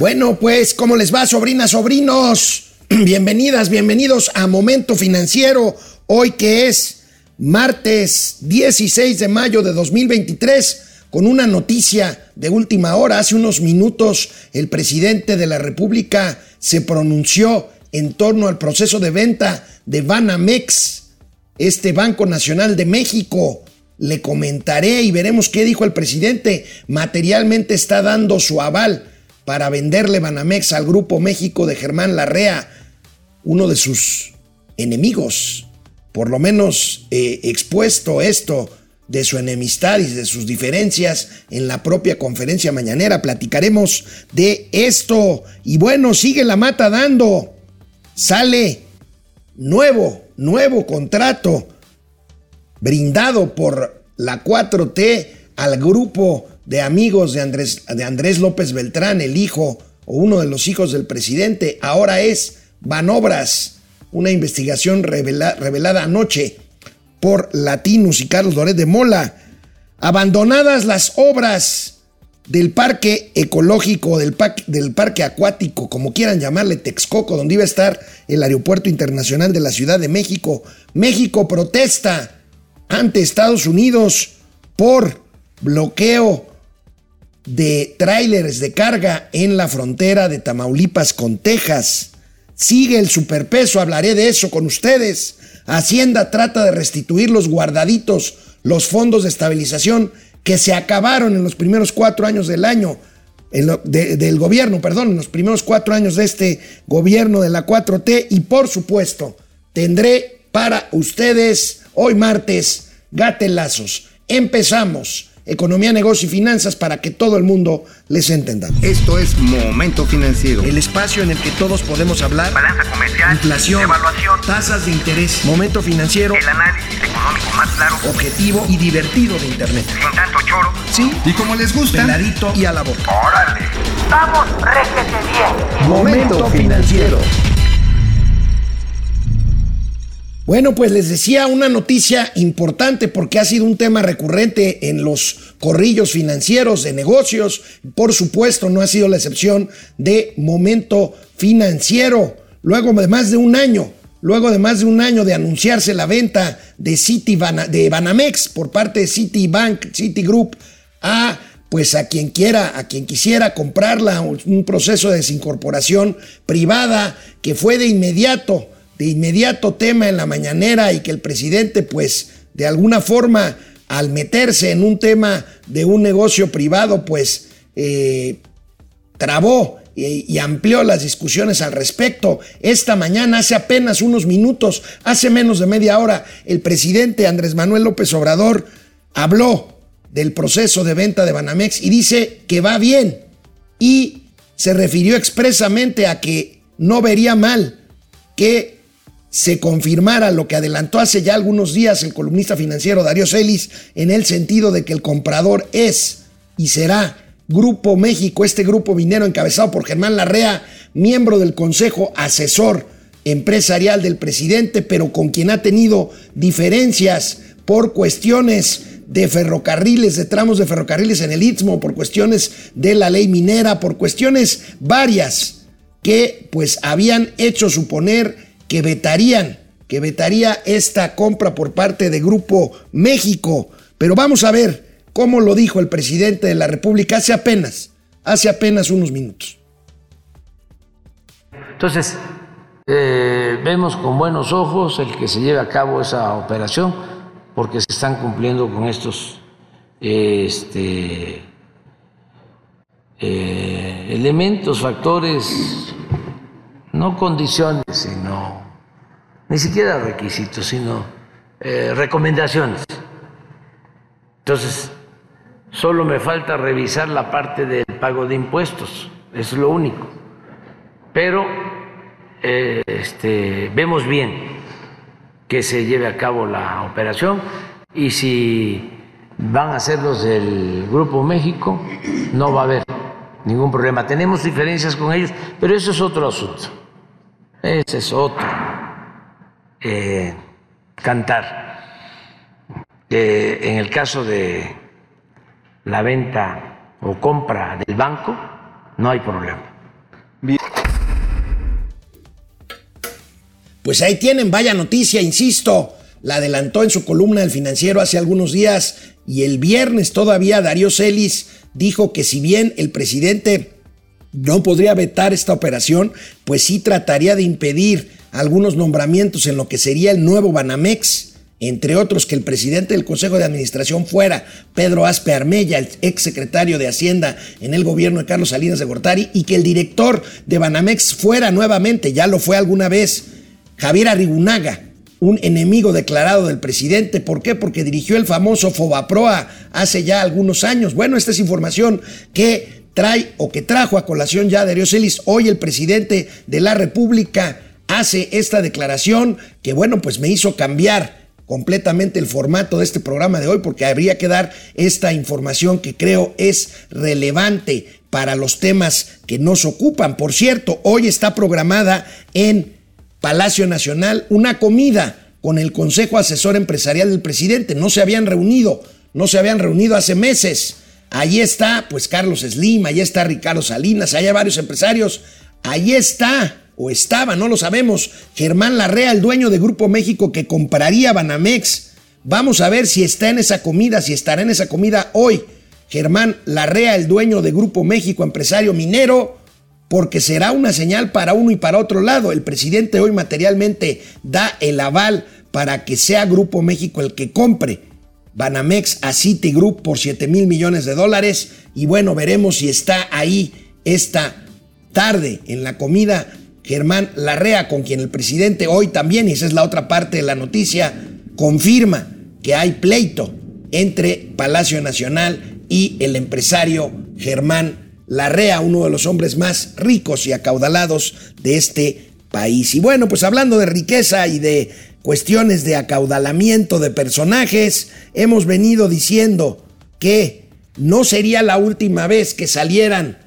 Bueno, pues, ¿cómo les va, sobrinas, sobrinos? Bienvenidas, bienvenidos a Momento Financiero, hoy que es martes 16 de mayo de 2023, con una noticia de última hora. Hace unos minutos el presidente de la República se pronunció en torno al proceso de venta de Banamex, este Banco Nacional de México. Le comentaré y veremos qué dijo el presidente. Materialmente está dando su aval para venderle Banamex al Grupo México de Germán Larrea, uno de sus enemigos, por lo menos eh, expuesto esto de su enemistad y de sus diferencias en la propia conferencia mañanera. Platicaremos de esto. Y bueno, sigue la mata dando. Sale nuevo, nuevo contrato brindado por la 4T al grupo de amigos de Andrés, de Andrés López Beltrán, el hijo o uno de los hijos del presidente, ahora es Banobras, una investigación revelada anoche por Latinus y Carlos Loret de Mola. Abandonadas las obras del parque ecológico, del, del parque acuático, como quieran llamarle, Texcoco, donde iba a estar el Aeropuerto Internacional de la Ciudad de México. México protesta ante Estados Unidos por bloqueo de tráileres de carga en la frontera de Tamaulipas con Texas. Sigue el superpeso, hablaré de eso con ustedes. Hacienda trata de restituir los guardaditos, los fondos de estabilización que se acabaron en los primeros cuatro años del año, del gobierno, perdón, en los primeros cuatro años de este gobierno de la 4T. Y por supuesto, tendré para ustedes hoy martes gatelazos. Empezamos economía, negocio y finanzas para que todo el mundo les entienda. Esto es Momento Financiero. El espacio en el que todos podemos hablar. Balanza comercial. Inflación. Evaluación. Tasas de interés. Momento Financiero. El análisis económico más claro. Objetivo y divertido de Internet. Sin tanto choro. Sí. Y como les gusta. Peladito y a la boca. Órale. Vamos, réjete bien. Momento Financiero. Bueno, pues les decía una noticia importante porque ha sido un tema recurrente en los corrillos financieros de negocios. Por supuesto, no ha sido la excepción de momento financiero. Luego de más de un año, luego de más de un año de anunciarse la venta de, City de Banamex por parte de Citibank, Citigroup, a pues a quien quiera, a quien quisiera comprarla, un proceso de desincorporación privada que fue de inmediato de inmediato tema en la mañanera y que el presidente pues de alguna forma al meterse en un tema de un negocio privado pues eh, trabó y, amplió las discusiones al respecto. Esta mañana, hace apenas unos minutos, hace menos de media hora, el presidente Andrés Manuel López Obrador habló del proceso de venta de Banamex y dice que va bien y se refirió expresamente a que no vería mal que se confirmara lo que adelantó hace ya algunos días el columnista financiero Darío Celis en el sentido de que el comprador es y será Grupo México, este grupo minero encabezado por Germán Larrea, miembro del Consejo Asesor Empresarial del presidente, pero con quien ha tenido diferencias por cuestiones de ferrocarriles, de tramos de ferrocarriles en el Istmo, por cuestiones de la ley minera, por cuestiones varias que pues habían hecho suponer que vetarían, que vetaría esta compra por parte de Grupo México. Pero vamos a ver cómo lo dijo el presidente de la República hace apenas, hace apenas unos minutos. Entonces, eh, vemos con buenos ojos el que se lleve a cabo esa operación, porque se están cumpliendo con estos este, eh, elementos, factores no condiciones, sino ni siquiera requisitos, sino eh, recomendaciones. Entonces, solo me falta revisar la parte del pago de impuestos, es lo único. Pero eh, este, vemos bien que se lleve a cabo la operación y si van a ser los del Grupo México, no va a haber ningún problema. Tenemos diferencias con ellos, pero eso es otro asunto. Ese es otro eh, cantar. en el caso de la venta o compra del banco, no hay problema. Pues ahí tienen, vaya noticia, insisto. La adelantó en su columna del financiero hace algunos días y el viernes todavía Darío Celis dijo que si bien el presidente no podría vetar esta operación, pues sí trataría de impedir algunos nombramientos en lo que sería el nuevo Banamex, entre otros que el presidente del Consejo de Administración fuera Pedro Aspe Armella, el ex secretario de Hacienda en el gobierno de Carlos Salinas de Gortari, y que el director de Banamex fuera nuevamente, ya lo fue alguna vez, Javier Arribunaga, un enemigo declarado del presidente. ¿Por qué? Porque dirigió el famoso Fobaproa hace ya algunos años. Bueno, esta es información que trae o que trajo a colación ya de Celis. Hoy el presidente de la República hace esta declaración que, bueno, pues me hizo cambiar completamente el formato de este programa de hoy porque habría que dar esta información que creo es relevante para los temas que nos ocupan. Por cierto, hoy está programada en Palacio Nacional una comida con el Consejo Asesor Empresarial del presidente. No se habían reunido, no se habían reunido hace meses. Allí está, pues Carlos Slim, allí está Ricardo Salinas, hay varios empresarios. Allí está, o estaba, no lo sabemos, Germán Larrea, el dueño de Grupo México que compraría Banamex. Vamos a ver si está en esa comida, si estará en esa comida hoy. Germán Larrea, el dueño de Grupo México, empresario minero, porque será una señal para uno y para otro lado. El presidente hoy materialmente da el aval para que sea Grupo México el que compre Banamex a Citigroup por 7 mil millones de dólares. Y bueno, veremos si está ahí esta tarde en la comida Germán Larrea, con quien el presidente hoy también, y esa es la otra parte de la noticia, confirma que hay pleito entre Palacio Nacional y el empresario Germán Larrea, uno de los hombres más ricos y acaudalados de este país. Y bueno, pues hablando de riqueza y de cuestiones de acaudalamiento de personajes, hemos venido diciendo que no sería la última vez que salieran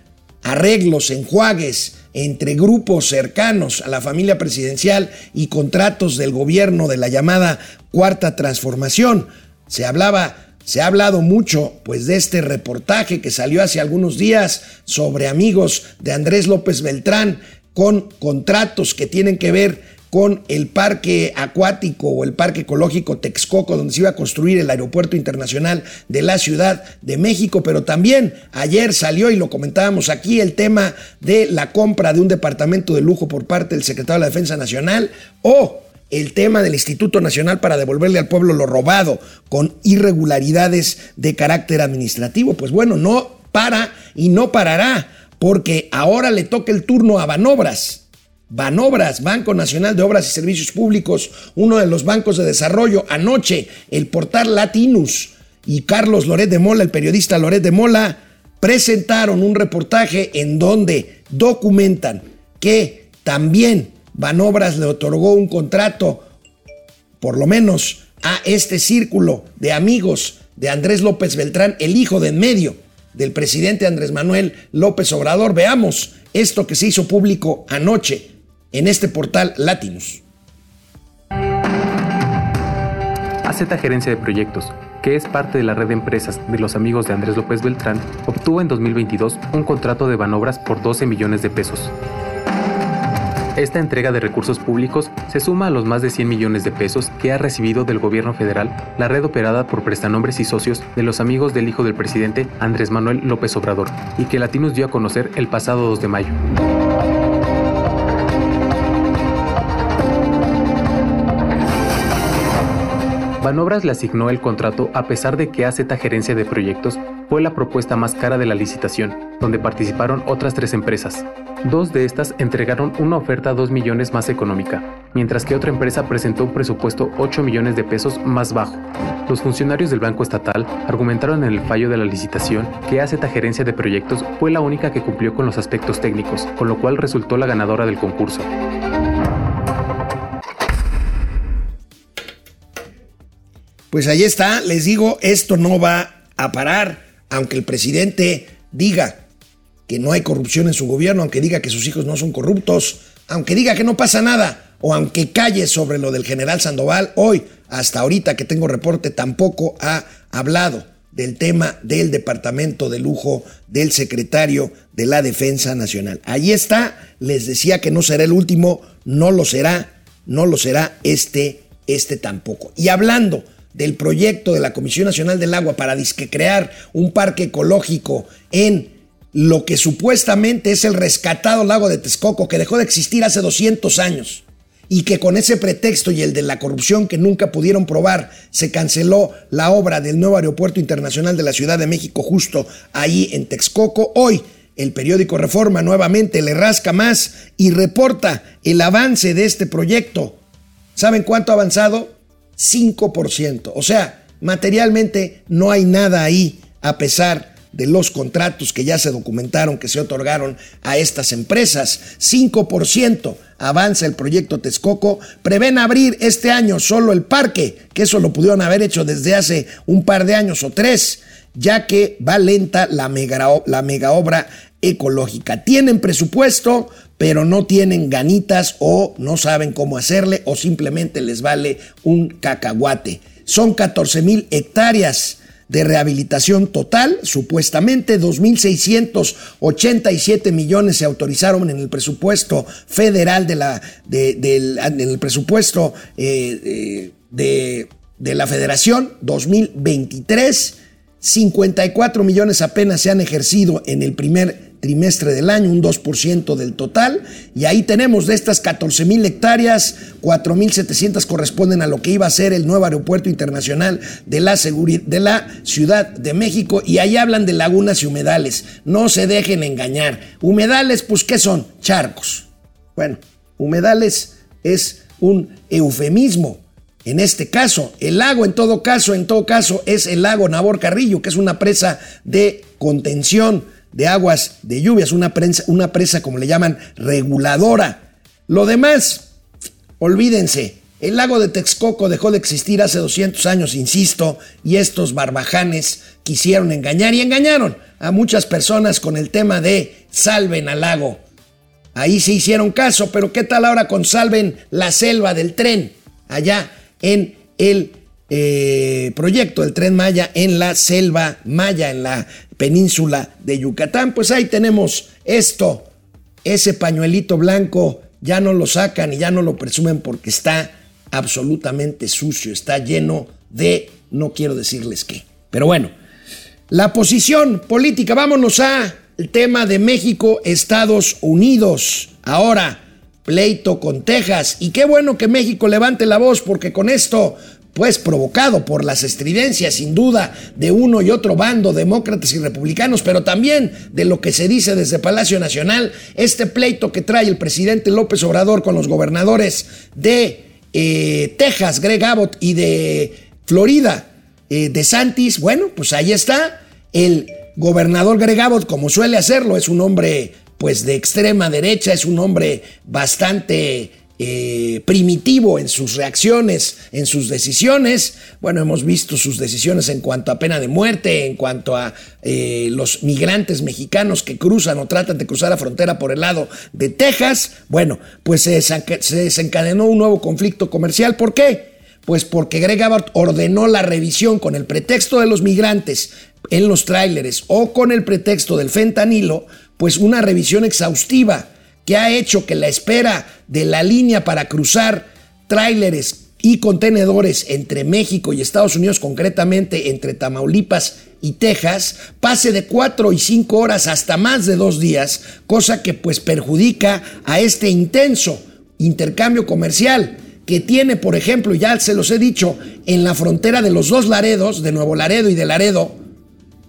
arreglos, enjuagues entre grupos cercanos a la familia presidencial y contratos del gobierno de la llamada Cuarta Transformación. Se hablaba se ha hablado mucho pues de este reportaje que salió hace algunos días sobre amigos de Andrés López Beltrán con contratos que tienen que ver con el parque acuático o el parque ecológico Texcoco, donde se iba a construir el aeropuerto internacional de la Ciudad de México, pero también ayer salió, y lo comentábamos aquí, el tema de la compra de un departamento de lujo por parte del secretario de la Defensa Nacional o el tema del Instituto Nacional para devolverle al pueblo lo robado con irregularidades de carácter administrativo. Pues bueno, no para y no parará, porque ahora le toca el turno a Banobras. Banobras, Banco Nacional de Obras y Servicios Públicos, uno de los bancos de desarrollo. Anoche, el portal Latinus y Carlos Loret de Mola, el periodista Loret de Mola, presentaron un reportaje en donde documentan que también Banobras le otorgó un contrato, por lo menos a este círculo de amigos de Andrés López Beltrán, el hijo de en medio del presidente Andrés Manuel López Obrador. Veamos esto que se hizo público anoche en este portal Latinus. AZ Gerencia de Proyectos, que es parte de la red de empresas de los amigos de Andrés López Beltrán, obtuvo en 2022 un contrato de Banobras por 12 millones de pesos. Esta entrega de recursos públicos se suma a los más de 100 millones de pesos que ha recibido del gobierno federal la red operada por prestanombres y socios de los amigos del hijo del presidente Andrés Manuel López Obrador y que Latinos dio a conocer el pasado 2 de mayo. Banobras le asignó el contrato a pesar de que AZ Gerencia de Proyectos fue la propuesta más cara de la licitación, donde participaron otras tres empresas. Dos de estas entregaron una oferta 2 millones más económica, mientras que otra empresa presentó un presupuesto 8 millones de pesos más bajo. Los funcionarios del Banco Estatal argumentaron en el fallo de la licitación que AZ Gerencia de Proyectos fue la única que cumplió con los aspectos técnicos, con lo cual resultó la ganadora del concurso. Pues ahí está, les digo, esto no va a parar, aunque el presidente diga que no hay corrupción en su gobierno, aunque diga que sus hijos no son corruptos, aunque diga que no pasa nada, o aunque calle sobre lo del general Sandoval, hoy, hasta ahorita que tengo reporte, tampoco ha hablado del tema del departamento de lujo del secretario de la Defensa Nacional. Ahí está, les decía que no será el último, no lo será, no lo será este, este tampoco. Y hablando del proyecto de la Comisión Nacional del Agua para disque crear un parque ecológico en lo que supuestamente es el rescatado lago de Texcoco, que dejó de existir hace 200 años y que con ese pretexto y el de la corrupción que nunca pudieron probar, se canceló la obra del nuevo aeropuerto internacional de la Ciudad de México justo ahí en Texcoco. Hoy el periódico Reforma nuevamente le rasca más y reporta el avance de este proyecto. ¿Saben cuánto ha avanzado? 5%. O sea, materialmente no hay nada ahí a pesar de los contratos que ya se documentaron, que se otorgaron a estas empresas. 5% avanza el proyecto Texcoco. Prevén abrir este año solo el parque, que eso lo pudieron haber hecho desde hace un par de años o tres, ya que va lenta la mega, la mega obra ecológica. Tienen presupuesto, pero no tienen ganitas o no saben cómo hacerle o simplemente les vale un cacahuate. Son 14 mil hectáreas de rehabilitación total, supuestamente 2.687 millones se autorizaron en el presupuesto federal de la, en el presupuesto eh, eh, de, de la federación 2023, 54 millones apenas se han ejercido en el primer trimestre del año, un 2% del total. Y ahí tenemos de estas 14 mil hectáreas, 4.700 corresponden a lo que iba a ser el nuevo aeropuerto internacional de la, de la Ciudad de México. Y ahí hablan de lagunas y humedales. No se dejen engañar. Humedales, pues, ¿qué son? Charcos. Bueno, humedales es un eufemismo. En este caso, el lago en todo caso, en todo caso, es el lago Nabor Carrillo, que es una presa de contención de aguas de lluvias, una, una presa como le llaman reguladora. Lo demás, olvídense, el lago de Texcoco dejó de existir hace 200 años, insisto, y estos barbajanes quisieron engañar y engañaron a muchas personas con el tema de salven al lago. Ahí se hicieron caso, pero ¿qué tal ahora con salven la selva del tren? Allá en el eh, proyecto del tren Maya en la selva Maya, en la península de Yucatán. Pues ahí tenemos esto, ese pañuelito blanco, ya no lo sacan y ya no lo presumen porque está absolutamente sucio, está lleno de, no quiero decirles qué. Pero bueno, la posición política, vámonos a el tema de México, Estados Unidos. Ahora, pleito con Texas. Y qué bueno que México levante la voz porque con esto pues provocado por las estridencias sin duda de uno y otro bando, demócratas y republicanos, pero también de lo que se dice desde Palacio Nacional, este pleito que trae el presidente López Obrador con los gobernadores de eh, Texas, Greg Abbott, y de Florida, eh, de Santis, bueno, pues ahí está, el gobernador Greg Abbott, como suele hacerlo, es un hombre pues de extrema derecha, es un hombre bastante eh, primitivo en sus reacciones, en sus decisiones. Bueno, hemos visto sus decisiones en cuanto a pena de muerte, en cuanto a eh, los migrantes mexicanos que cruzan o tratan de cruzar la frontera por el lado de Texas. Bueno, pues se, desencadenó un nuevo conflicto comercial. ¿Por qué? Pues porque Greg Abbott ordenó la revisión con el pretexto de los migrantes en los tráileres o con el pretexto del fentanilo, pues una revisión exhaustiva que ha hecho que la espera de la línea para cruzar tráileres y contenedores entre México y Estados Unidos, concretamente entre Tamaulipas y Texas, pase de cuatro y cinco horas hasta más de dos días, cosa que pues perjudica a este intenso intercambio comercial que tiene, por ejemplo, ya se los he dicho, en la frontera de los dos Laredos, de Nuevo Laredo y de Laredo,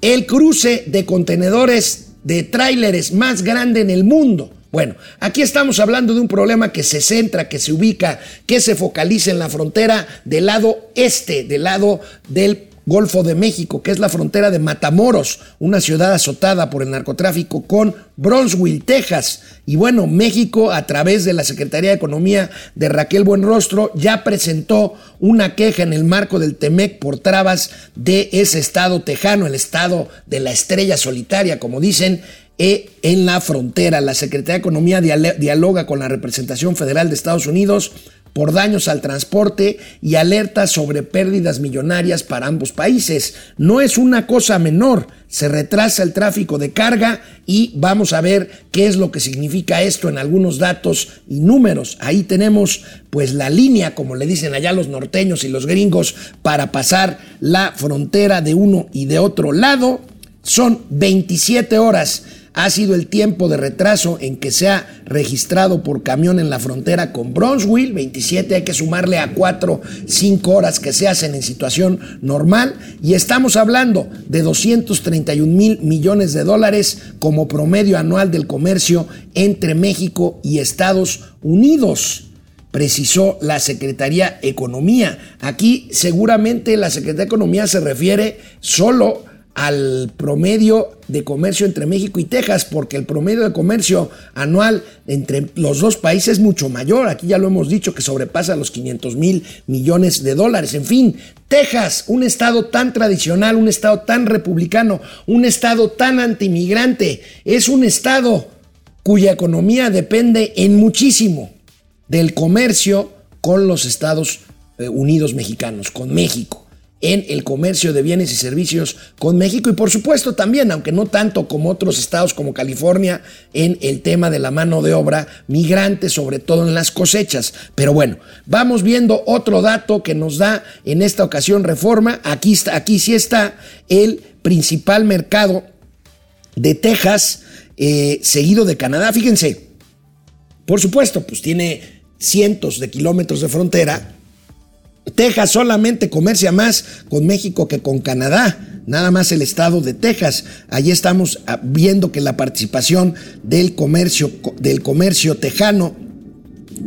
el cruce de contenedores de tráileres más grande en el mundo. Bueno, aquí estamos hablando de un problema que se centra, que se ubica, que se focaliza en la frontera del lado este, del lado del Golfo de México, que es la frontera de Matamoros, una ciudad azotada por el narcotráfico con Bronzeville, Texas. Y bueno, México, a través de la Secretaría de Economía de Raquel Buenrostro, ya presentó una queja en el marco del TEMEC por trabas de ese estado tejano, el estado de la estrella solitaria, como dicen, en la frontera. La Secretaría de Economía dialoga con la representación federal de Estados Unidos por daños al transporte y alerta sobre pérdidas millonarias para ambos países. No es una cosa menor, se retrasa el tráfico de carga y vamos a ver qué es lo que significa esto en algunos datos y números. Ahí tenemos pues la línea, como le dicen allá los norteños y los gringos, para pasar la frontera de uno y de otro lado. Son 27 horas ha sido el tiempo de retraso en que se ha registrado por camión en la frontera con Bronzeville, 27 hay que sumarle a 4, 5 horas que se hacen en situación normal y estamos hablando de 231 mil millones de dólares como promedio anual del comercio entre México y Estados Unidos precisó la Secretaría Economía. Aquí seguramente la Secretaría Economía se refiere solo al promedio de comercio entre México y Texas, porque el promedio de comercio anual entre los dos países es mucho mayor. Aquí ya lo hemos dicho que sobrepasa los 500 mil millones de dólares. En fin, Texas, un estado tan tradicional, un estado tan republicano, un estado tan antimigrante, es un estado cuya economía depende en muchísimo del comercio con los Estados eh, Unidos mexicanos, con México en el comercio de bienes y servicios con México y por supuesto también, aunque no tanto como otros estados como California, en el tema de la mano de obra migrante, sobre todo en las cosechas. Pero bueno, vamos viendo otro dato que nos da en esta ocasión reforma. Aquí, está, aquí sí está el principal mercado de Texas, eh, seguido de Canadá. Fíjense, por supuesto, pues tiene cientos de kilómetros de frontera Texas solamente comercia más con México que con Canadá, nada más el estado de Texas. Allí estamos ah, viendo que la participación del comercio, del comercio tejano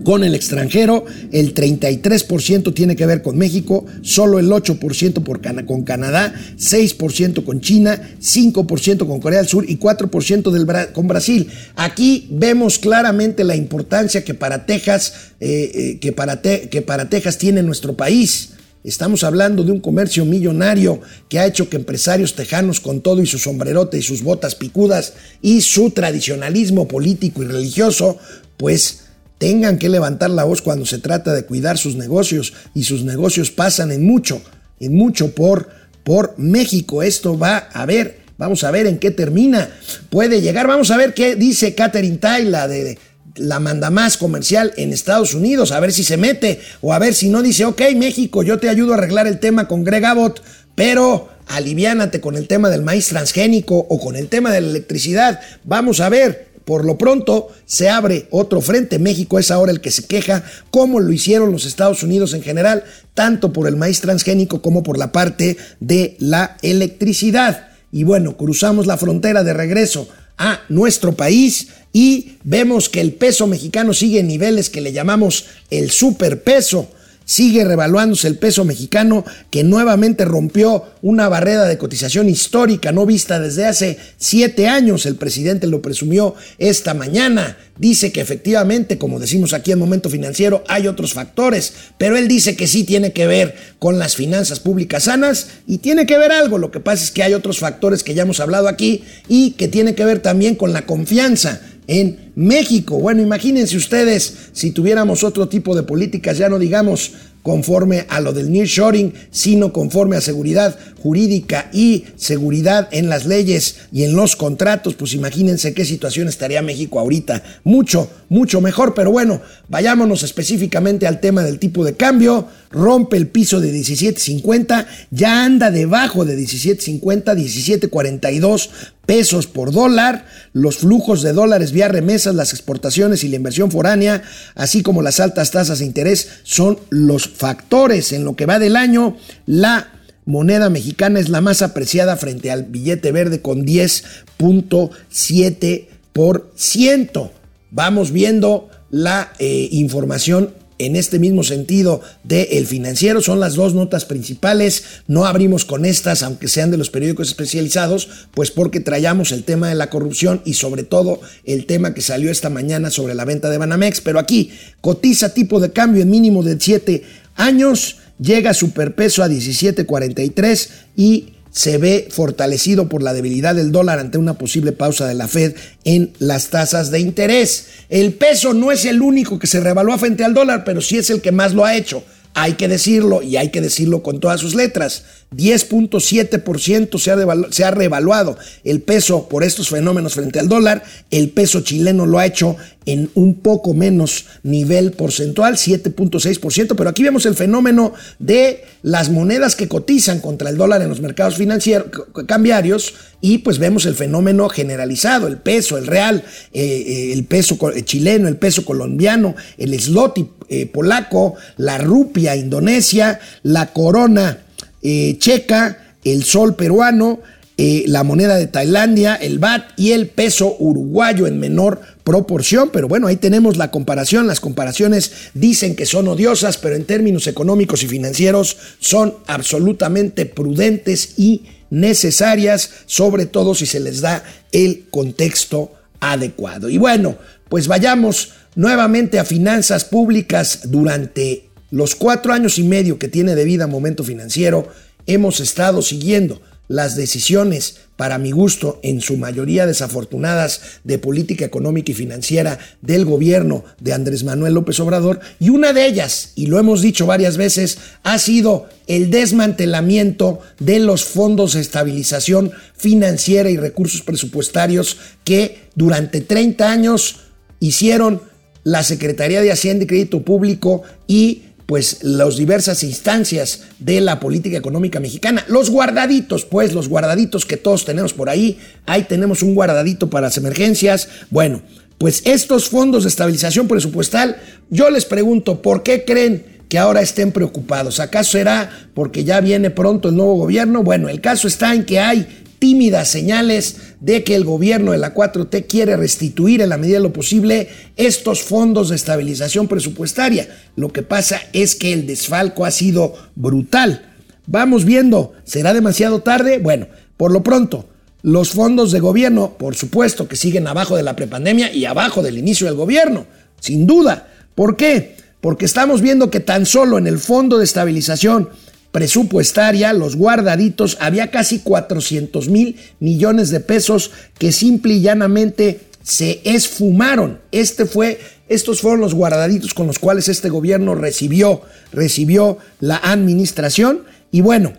con el extranjero, el 33% tiene que ver con México, solo el 8% por con Canadá, 6% con China, 5% con Corea del Sur y 4% del con Brasil. Aquí vemos claramente la importancia que para Texas, eh, eh, que, para que para Texas tiene nuestro país. Estamos hablando de un comercio millonario que ha hecho que empresarios tejanos con todo y su sombrerote y sus botas picudas y su tradicionalismo político y religioso, pues tengan que levantar la voz cuando se trata de cuidar sus negocios y sus negocios pasan en mucho, en mucho por, por México. Esto va a ver, vamos a ver en qué termina. Puede llegar, vamos a ver qué dice Catherine Tai, la de la manda más comercial en Estados Unidos, a ver si se mete o a ver si no dice, ok México, yo te ayudo a arreglar el tema con Greg Abbott, pero aliviánate con el tema del maíz transgénico o con el tema de la electricidad. Vamos a ver, por lo pronto se abre otro frente. México es ahora el que se queja, como lo hicieron los Estados Unidos en general, tanto por el maíz transgénico como por la parte de la electricidad. Y bueno, cruzamos la frontera de regreso a nuestro país y vemos que el peso mexicano sigue en niveles que le llamamos el superpeso sigue revaluándose el peso mexicano que nuevamente rompió una barrera de cotización histórica no vista desde hace siete años. El presidente lo presumió esta mañana. Dice que efectivamente, como decimos aquí en Momento Financiero, hay otros factores, pero él dice que sí tiene que ver con las finanzas públicas sanas y tiene que ver algo. Lo que pasa es que hay otros factores que ya hemos hablado aquí y que tiene que ver también con la confianza en México. Bueno, imagínense ustedes si tuviéramos otro tipo de políticas, ya no digamos conforme a lo del nearshoring, sino conforme a seguridad jurídica y seguridad en las leyes y en los contratos, pues imagínense qué situación estaría México ahorita. Mucho, mucho mejor, pero bueno, vayámonos específicamente al tema del tipo de cambio. Rompe el piso de 17.50, ya anda debajo de 17.50, 17.42 pesos por dólar, los flujos de dólares vía remesas, las exportaciones y la inversión foránea, así como las altas tasas de interés, son los factores. En lo que va del año, la moneda mexicana es la más apreciada frente al billete verde con 10.7%. Vamos viendo la eh, información en este mismo sentido de El Financiero. Son las dos notas principales. No abrimos con estas, aunque sean de los periódicos especializados, pues porque traíamos el tema de la corrupción y sobre todo el tema que salió esta mañana sobre la venta de Banamex. Pero aquí cotiza tipo de cambio en mínimo de 7 años, llega superpeso a 17.43 y se ve fortalecido por la debilidad del dólar ante una posible pausa de la Fed en las tasas de interés. El peso no es el único que se revalúa frente al dólar, pero sí es el que más lo ha hecho. Hay que decirlo y hay que decirlo con todas sus letras. 10.7% se, ha revaluado el peso por estos fenómenos frente al dólar. El peso chileno lo ha hecho en un poco menos nivel porcentual, 7.6%, pero aquí vemos el fenómeno de las monedas que cotizan contra el dólar en los mercados financieros cambiarios y pues vemos el fenómeno generalizado, el peso, el real, eh, eh, el peso chileno, el peso colombiano, el slotty eh, polaco, la rupia indonesia, la corona eh, checa, el sol peruano, eh, la moneda de Tailandia, el BAT y el peso uruguayo en menor proporción, pero bueno, ahí tenemos la comparación, las comparaciones dicen que son odiosas, pero en términos económicos y financieros son absolutamente prudentes y necesarias, sobre todo si se les da el contexto adecuado. Y bueno, pues vayamos nuevamente a finanzas públicas durante los cuatro años y medio que tiene de vida Momento Financiero, hemos estado siguiendo las decisiones, para mi gusto, en su mayoría desafortunadas, de política económica y financiera del gobierno de Andrés Manuel López Obrador, y una de ellas, y lo hemos dicho varias veces, ha sido el desmantelamiento de los fondos de estabilización financiera y recursos presupuestarios que durante 30 años hicieron la Secretaría de Hacienda y Crédito Público y pues las diversas instancias de la política económica mexicana. Los guardaditos, pues los guardaditos que todos tenemos por ahí. Ahí tenemos un guardadito para las emergencias. Bueno, pues estos fondos de estabilización presupuestal, yo les pregunto, ¿por qué creen que ahora estén preocupados? ¿Acaso será porque ya viene pronto el nuevo gobierno? Bueno, el caso está en que hay tímidas señales de que el gobierno de la 4T quiere restituir en la medida de lo posible estos fondos de estabilización presupuestaria. Lo que pasa es que el desfalco ha sido brutal. Vamos viendo, ¿será demasiado tarde? Bueno, por lo pronto, los fondos de gobierno, por supuesto que siguen abajo de la prepandemia y abajo del inicio del gobierno, sin duda. ¿Por qué? Porque estamos viendo que tan solo en el fondo de estabilización presupuestaria, los guardaditos, había casi 400 mil millones de pesos que simple y llanamente se esfumaron. Este fue, estos fueron los guardaditos con los cuales este gobierno recibió, recibió la administración. Y bueno,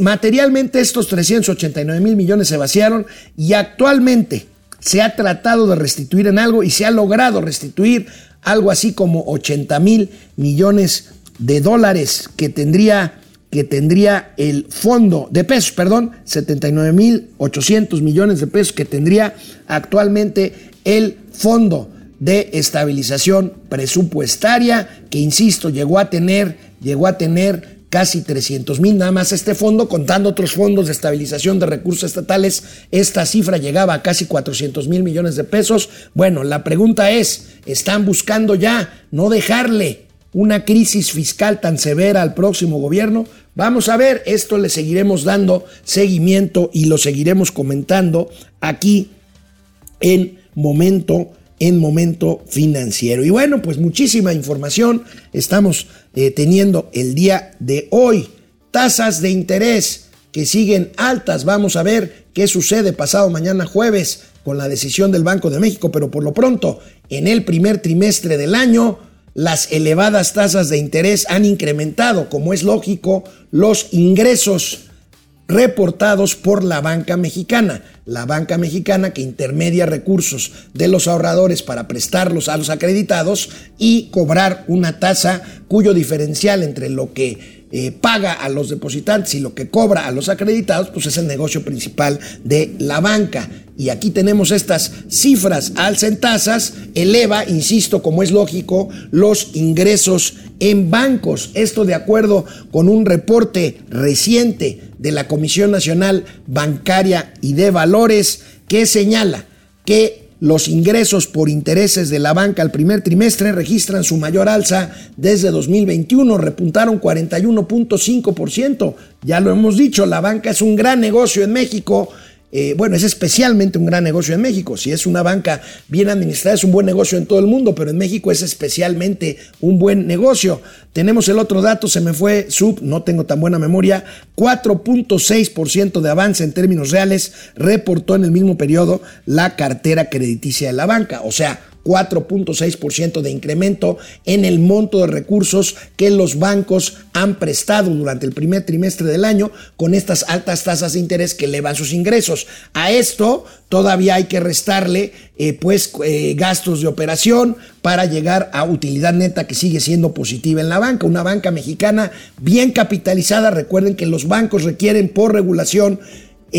materialmente estos 389 mil millones se vaciaron y actualmente se ha tratado de restituir en algo y se ha logrado restituir algo así como 80 mil millones de dólares que tendría que tendría el fondo de pesos, perdón, 79.800 millones de pesos que tendría actualmente el fondo de estabilización presupuestaria, que insisto, llegó a tener, llegó a tener casi 300 mil, nada más este fondo, contando otros fondos de estabilización de recursos estatales, esta cifra llegaba a casi 400 mil millones de pesos. Bueno, la pregunta es, ¿están buscando ya no dejarle una crisis fiscal tan severa al próximo gobierno? Vamos a ver, esto le seguiremos dando seguimiento y lo seguiremos comentando aquí en momento en momento financiero. Y bueno, pues muchísima información estamos eh, teniendo el día de hoy. Tasas de interés que siguen altas. Vamos a ver qué sucede pasado mañana jueves con la decisión del Banco de México, pero por lo pronto, en el primer trimestre del año, las elevadas tasas de interés han incrementado, como es lógico, los ingresos reportados por la banca mexicana. La banca mexicana que intermedia recursos de los ahorradores para prestarlos a los acreditados y cobrar una tasa cuyo diferencial entre lo que eh, paga a los depositantes y lo que cobra a los acreditados, pues es el negocio principal de la banca. Y aquí tenemos estas cifras alza tasas, eleva, insisto, como es lógico, los ingresos en bancos. Esto de acuerdo con un reporte reciente de la Comisión Nacional Bancaria y de Valores que señala que los ingresos por intereses de la banca al primer trimestre registran su mayor alza desde 2021, repuntaron 41.5%. Ya lo hemos dicho, la banca es un gran negocio en México. Eh, bueno, es especialmente un gran negocio en México. Si es una banca bien administrada, es un buen negocio en todo el mundo, pero en México es especialmente un buen negocio. Tenemos el otro dato, se me fue sub, no tengo tan buena memoria, 4.6% de avance en términos reales reportó en el mismo periodo la cartera crediticia de la banca. O sea, 4.6% de incremento en el monto de recursos que los bancos han prestado durante el primer trimestre del año con estas altas tasas de interés que elevan sus ingresos. A esto todavía hay que restarle eh, pues eh, gastos de operación para llegar a utilidad neta que sigue siendo positiva en la banca. Una banca mexicana bien capitalizada. Recuerden que los bancos requieren por regulación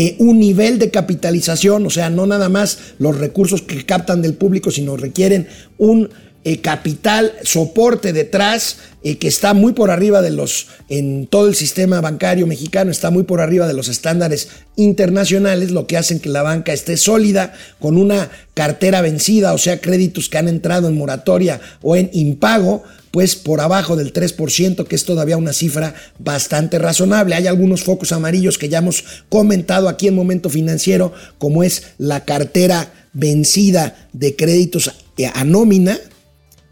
eh, un nivel de capitalización, o sea, no nada más los recursos que captan del público, sino requieren un eh, capital, soporte detrás, eh, que está muy por arriba de los, en todo el sistema bancario mexicano, está muy por arriba de los estándares internacionales, lo que hacen que la banca esté sólida, con una cartera vencida, o sea, créditos que han entrado en moratoria o en impago, pues por abajo del 3%, que es todavía una cifra bastante razonable. Hay algunos focos amarillos que ya hemos comentado aquí en Momento Financiero, como es la cartera vencida de créditos a nómina,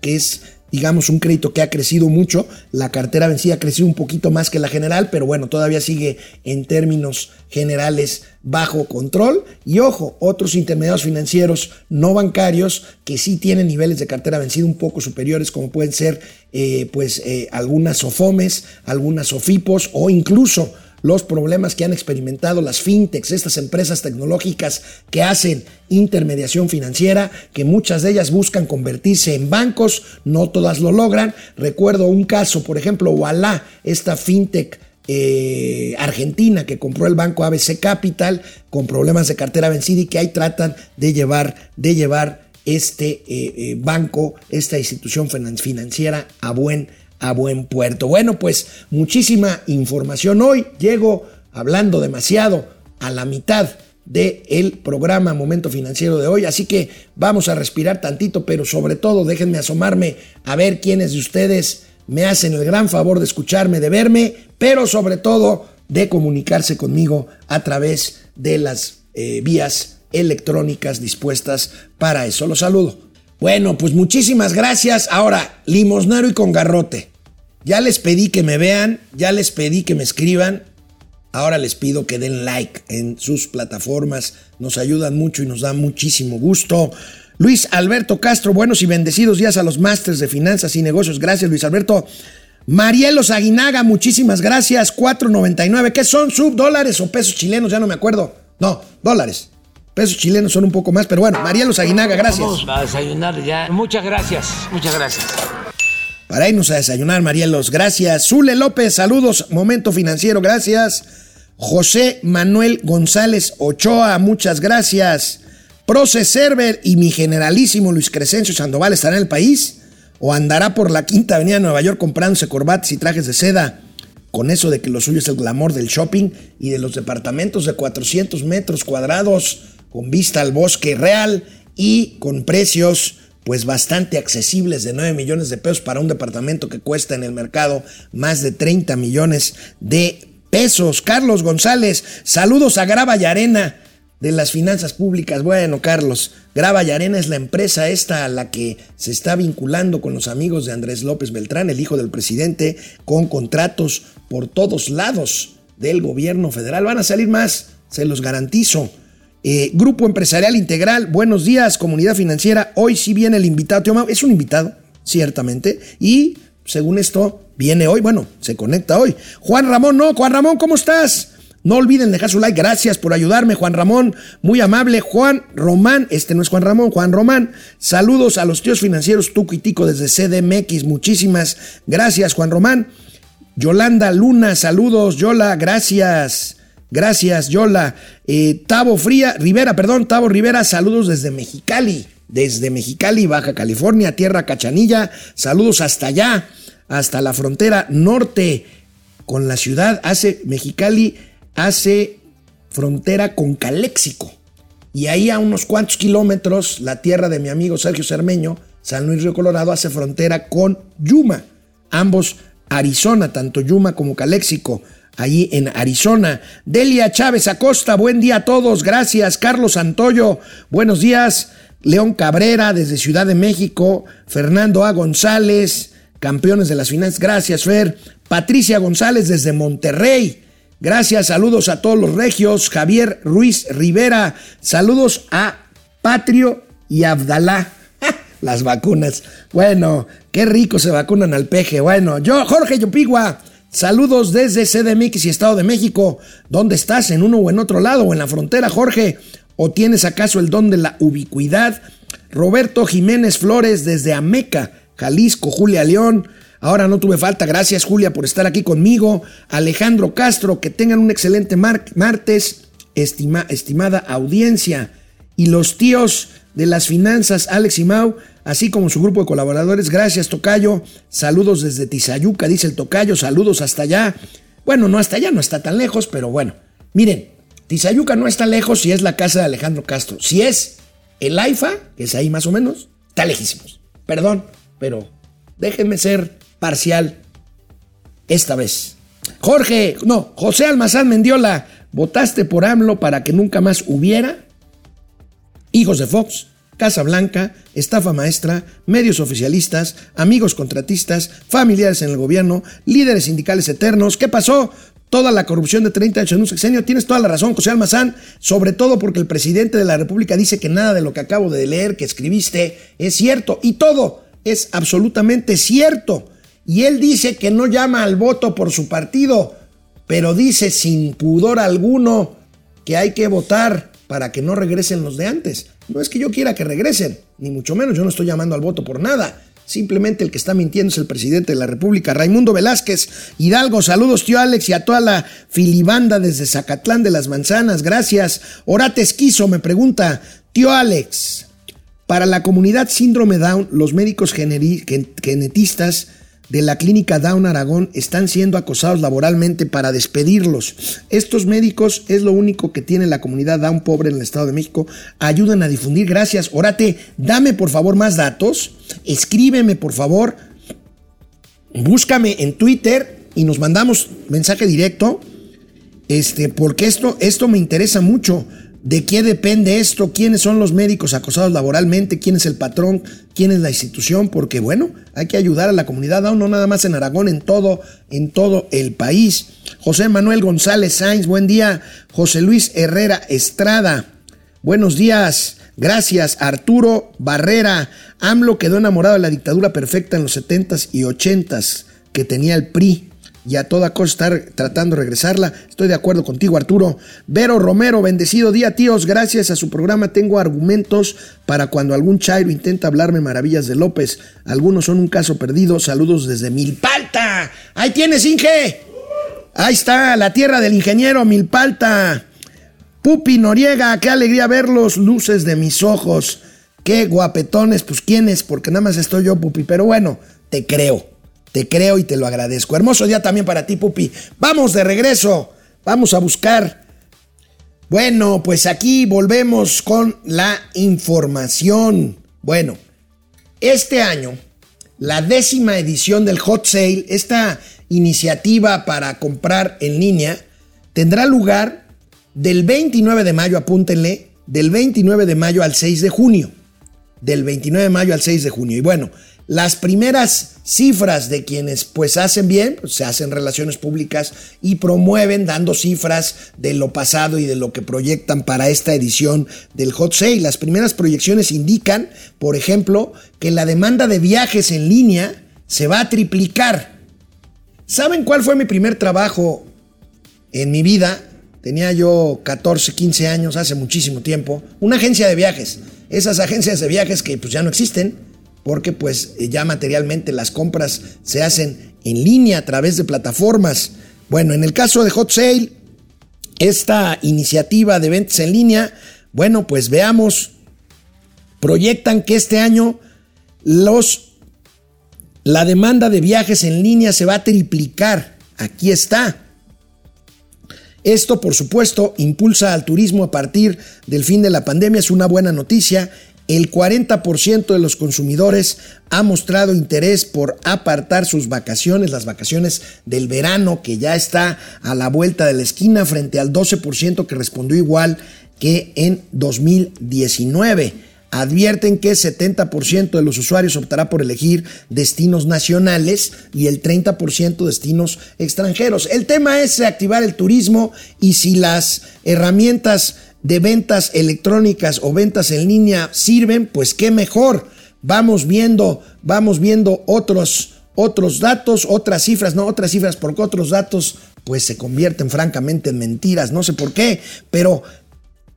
que es digamos, un crédito que ha crecido mucho. La cartera vencida ha crecido un poquito más que la general, pero bueno, todavía sigue en términos generales bajo control. Y ojo, otros intermediarios financieros no bancarios que sí tienen niveles de cartera vencida un poco superiores, como pueden ser eh, pues eh, algunas SOFOMES, algunas SOFIPOS o incluso los problemas que han experimentado las fintechs, estas empresas tecnológicas que hacen intermediación financiera, que muchas de ellas buscan convertirse en bancos, no todas lo logran. Recuerdo un caso, por ejemplo, Walla, esta fintech eh, argentina que compró el banco ABC Capital con problemas de cartera vencida y que ahí tratan de llevar, de llevar este eh, eh, banco, esta institución financiera a buen a buen puerto. Bueno, pues muchísima información hoy. Llego hablando demasiado a la mitad del programa Momento Financiero de hoy, así que vamos a respirar tantito, pero sobre todo déjenme asomarme a ver quiénes de ustedes me hacen el gran favor de escucharme, de verme, pero sobre todo de comunicarse conmigo a través de las eh, vías electrónicas dispuestas para eso. Los saludo. Bueno, pues muchísimas gracias. Ahora, limosnero y con garrote. Ya les pedí que me vean, ya les pedí que me escriban. Ahora les pido que den like en sus plataformas. Nos ayudan mucho y nos da muchísimo gusto. Luis Alberto Castro, buenos y bendecidos días a los másters de finanzas y negocios. Gracias, Luis Alberto. Marielos Aguinaga, muchísimas gracias. 4.99. ¿Qué son? ¿Sub dólares o pesos chilenos? Ya no me acuerdo. No, dólares. Pesos chilenos son un poco más, pero bueno, Marielos Aguinaga, gracias. Vamos a desayunar ya. Muchas gracias, muchas gracias. Para irnos a desayunar, Marielos, gracias. Zule López, saludos. Momento financiero, gracias. José Manuel González Ochoa, muchas gracias. Proce Server y mi generalísimo Luis Crescencio Sandoval estarán en el país o andará por la quinta avenida de Nueva York comprándose corbatas y trajes de seda con eso de que lo suyo es el glamour del shopping y de los departamentos de 400 metros cuadrados con vista al bosque real y con precios pues bastante accesibles de 9 millones de pesos para un departamento que cuesta en el mercado más de 30 millones de pesos. Carlos González, saludos a Grava y Arena de las finanzas públicas. Bueno, Carlos, Grava y Arena es la empresa esta a la que se está vinculando con los amigos de Andrés López Beltrán, el hijo del presidente, con contratos por todos lados del gobierno federal. Van a salir más, se los garantizo. Eh, Grupo Empresarial Integral, buenos días, comunidad financiera. Hoy sí viene el invitado. Es un invitado, ciertamente. Y según esto, viene hoy. Bueno, se conecta hoy. Juan Ramón, no, Juan Ramón, ¿cómo estás? No olviden dejar su like. Gracias por ayudarme, Juan Ramón. Muy amable. Juan Román, este no es Juan Ramón, Juan Román. Saludos a los tíos financieros Tuco y Tico desde CDMX. Muchísimas gracias, Juan Román. Yolanda Luna, saludos, Yola, gracias. Gracias, Yola. Eh, Tavo Fría, Rivera, perdón, Tavo Rivera, saludos desde Mexicali, desde Mexicali, Baja California, Tierra Cachanilla. Saludos hasta allá, hasta la frontera norte con la ciudad. Hace Mexicali, hace frontera con Caléxico. Y ahí a unos cuantos kilómetros, la tierra de mi amigo Sergio Cermeño, San Luis Río Colorado, hace frontera con Yuma. Ambos Arizona, tanto Yuma como Caléxico allí en Arizona. Delia Chávez Acosta, buen día a todos, gracias. Carlos Santoyo, buenos días. León Cabrera desde Ciudad de México. Fernando A. González, campeones de las finanzas, gracias Fer. Patricia González desde Monterrey. Gracias, saludos a todos los regios. Javier Ruiz Rivera, saludos a Patrio y Abdalá. Las vacunas. Bueno, qué rico se vacunan al peje. Bueno, yo, Jorge Yupigua, saludos desde CDMX y Estado de México. ¿Dónde estás? ¿En uno o en otro lado? ¿O en la frontera, Jorge? ¿O tienes acaso el don de la ubicuidad? Roberto Jiménez Flores desde Ameca, Jalisco, Julia León. Ahora no tuve falta, gracias Julia por estar aquí conmigo. Alejandro Castro, que tengan un excelente martes, estimada audiencia. Y los tíos de las finanzas, Alex y Mau, así como su grupo de colaboradores, gracias Tocayo. Saludos desde Tizayuca, dice el Tocayo, saludos hasta allá. Bueno, no hasta allá, no está tan lejos, pero bueno. Miren, Tizayuca no está lejos si es la casa de Alejandro Castro. Si es el AIFA, que es ahí más o menos, está lejísimos. Perdón, pero déjenme ser parcial esta vez. Jorge, no, José Almazán Mendiola, votaste por AMLO para que nunca más hubiera hijos de Fox, Casa Blanca, estafa maestra, medios oficialistas, amigos contratistas, familiares en el gobierno, líderes sindicales eternos. ¿Qué pasó? Toda la corrupción de 30 años en un sexenio. Tienes toda la razón, José Almazán, sobre todo porque el presidente de la República dice que nada de lo que acabo de leer, que escribiste, es cierto. Y todo es absolutamente cierto. Y él dice que no llama al voto por su partido, pero dice sin pudor alguno que hay que votar para que no regresen los de antes. No es que yo quiera que regresen, ni mucho menos, yo no estoy llamando al voto por nada. Simplemente el que está mintiendo es el presidente de la República, Raimundo Velázquez Hidalgo. Saludos, tío Alex, y a toda la filibanda desde Zacatlán de las Manzanas. Gracias. Orate Esquizo me pregunta, tío Alex, para la comunidad síndrome Down, los médicos genetistas de la clínica Down Aragón están siendo acosados laboralmente para despedirlos. Estos médicos es lo único que tiene la comunidad Down pobre en el Estado de México. Ayudan a difundir. Gracias. Orate, dame por favor más datos. Escríbeme por favor. Búscame en Twitter y nos mandamos mensaje directo. Este, porque esto, esto me interesa mucho. ¿De qué depende esto? ¿Quiénes son los médicos acosados laboralmente? ¿Quién es el patrón? ¿Quién es la institución? Porque bueno, hay que ayudar a la comunidad aún no nada más en Aragón, en todo, en todo el país. José Manuel González Sainz, buen día. José Luis Herrera Estrada, buenos días. Gracias. Arturo Barrera, AMLO quedó enamorado de la dictadura perfecta en los 70s y 80s que tenía el PRI y a toda cosa estar tratando de regresarla. Estoy de acuerdo contigo, Arturo. Vero Romero, bendecido día, tíos. Gracias a su programa tengo argumentos para cuando algún chairo intenta hablarme maravillas de López. Algunos son un caso perdido. Saludos desde Milpalta. Ahí tienes, Inge. Ahí está, la tierra del ingeniero Milpalta. Pupi Noriega, qué alegría ver los luces de mis ojos. Qué guapetones, pues quiénes, porque nada más estoy yo, Pupi. Pero bueno, te creo. Te creo y te lo agradezco. Hermoso día también para ti, Pupi. Vamos de regreso. Vamos a buscar. Bueno, pues aquí volvemos con la información. Bueno, este año, la décima edición del Hot Sale, esta iniciativa para comprar en línea, tendrá lugar del 29 de mayo, apúntenle, del 29 de mayo al 6 de junio. Del 29 de mayo al 6 de junio. Y bueno, las primeras cifras de quienes pues hacen bien, pues, se hacen relaciones públicas y promueven dando cifras de lo pasado y de lo que proyectan para esta edición del Hot Sale. Las primeras proyecciones indican, por ejemplo, que la demanda de viajes en línea se va a triplicar. ¿Saben cuál fue mi primer trabajo en mi vida? Tenía yo 14, 15 años, hace muchísimo tiempo. Una agencia de viajes. Esas agencias de viajes que pues ya no existen porque pues eh, ya materialmente las compras se hacen en línea a través de plataformas. Bueno, en el caso de Hot Sale, esta iniciativa de ventas en línea, bueno, pues veamos, proyectan que este año los la demanda de viajes en línea se va a triplicar. Aquí está. Esto, por supuesto, impulsa al turismo a partir del fin de la pandemia. Es una buena noticia el 40% de los consumidores ha mostrado interés por apartar sus vacaciones, las vacaciones del verano que ya está a la vuelta de la esquina frente al 12% que respondió igual que en 2019. Advierten que 70% de los usuarios optará por elegir destinos nacionales y el 30% destinos extranjeros. El tema es reactivar el turismo y si las herramientas de ventas electrónicas o ventas en línea sirven, pues qué mejor. Vamos viendo, vamos viendo otros, otros datos, otras cifras, no otras cifras, porque otros datos pues se convierten francamente en mentiras, no sé por qué, pero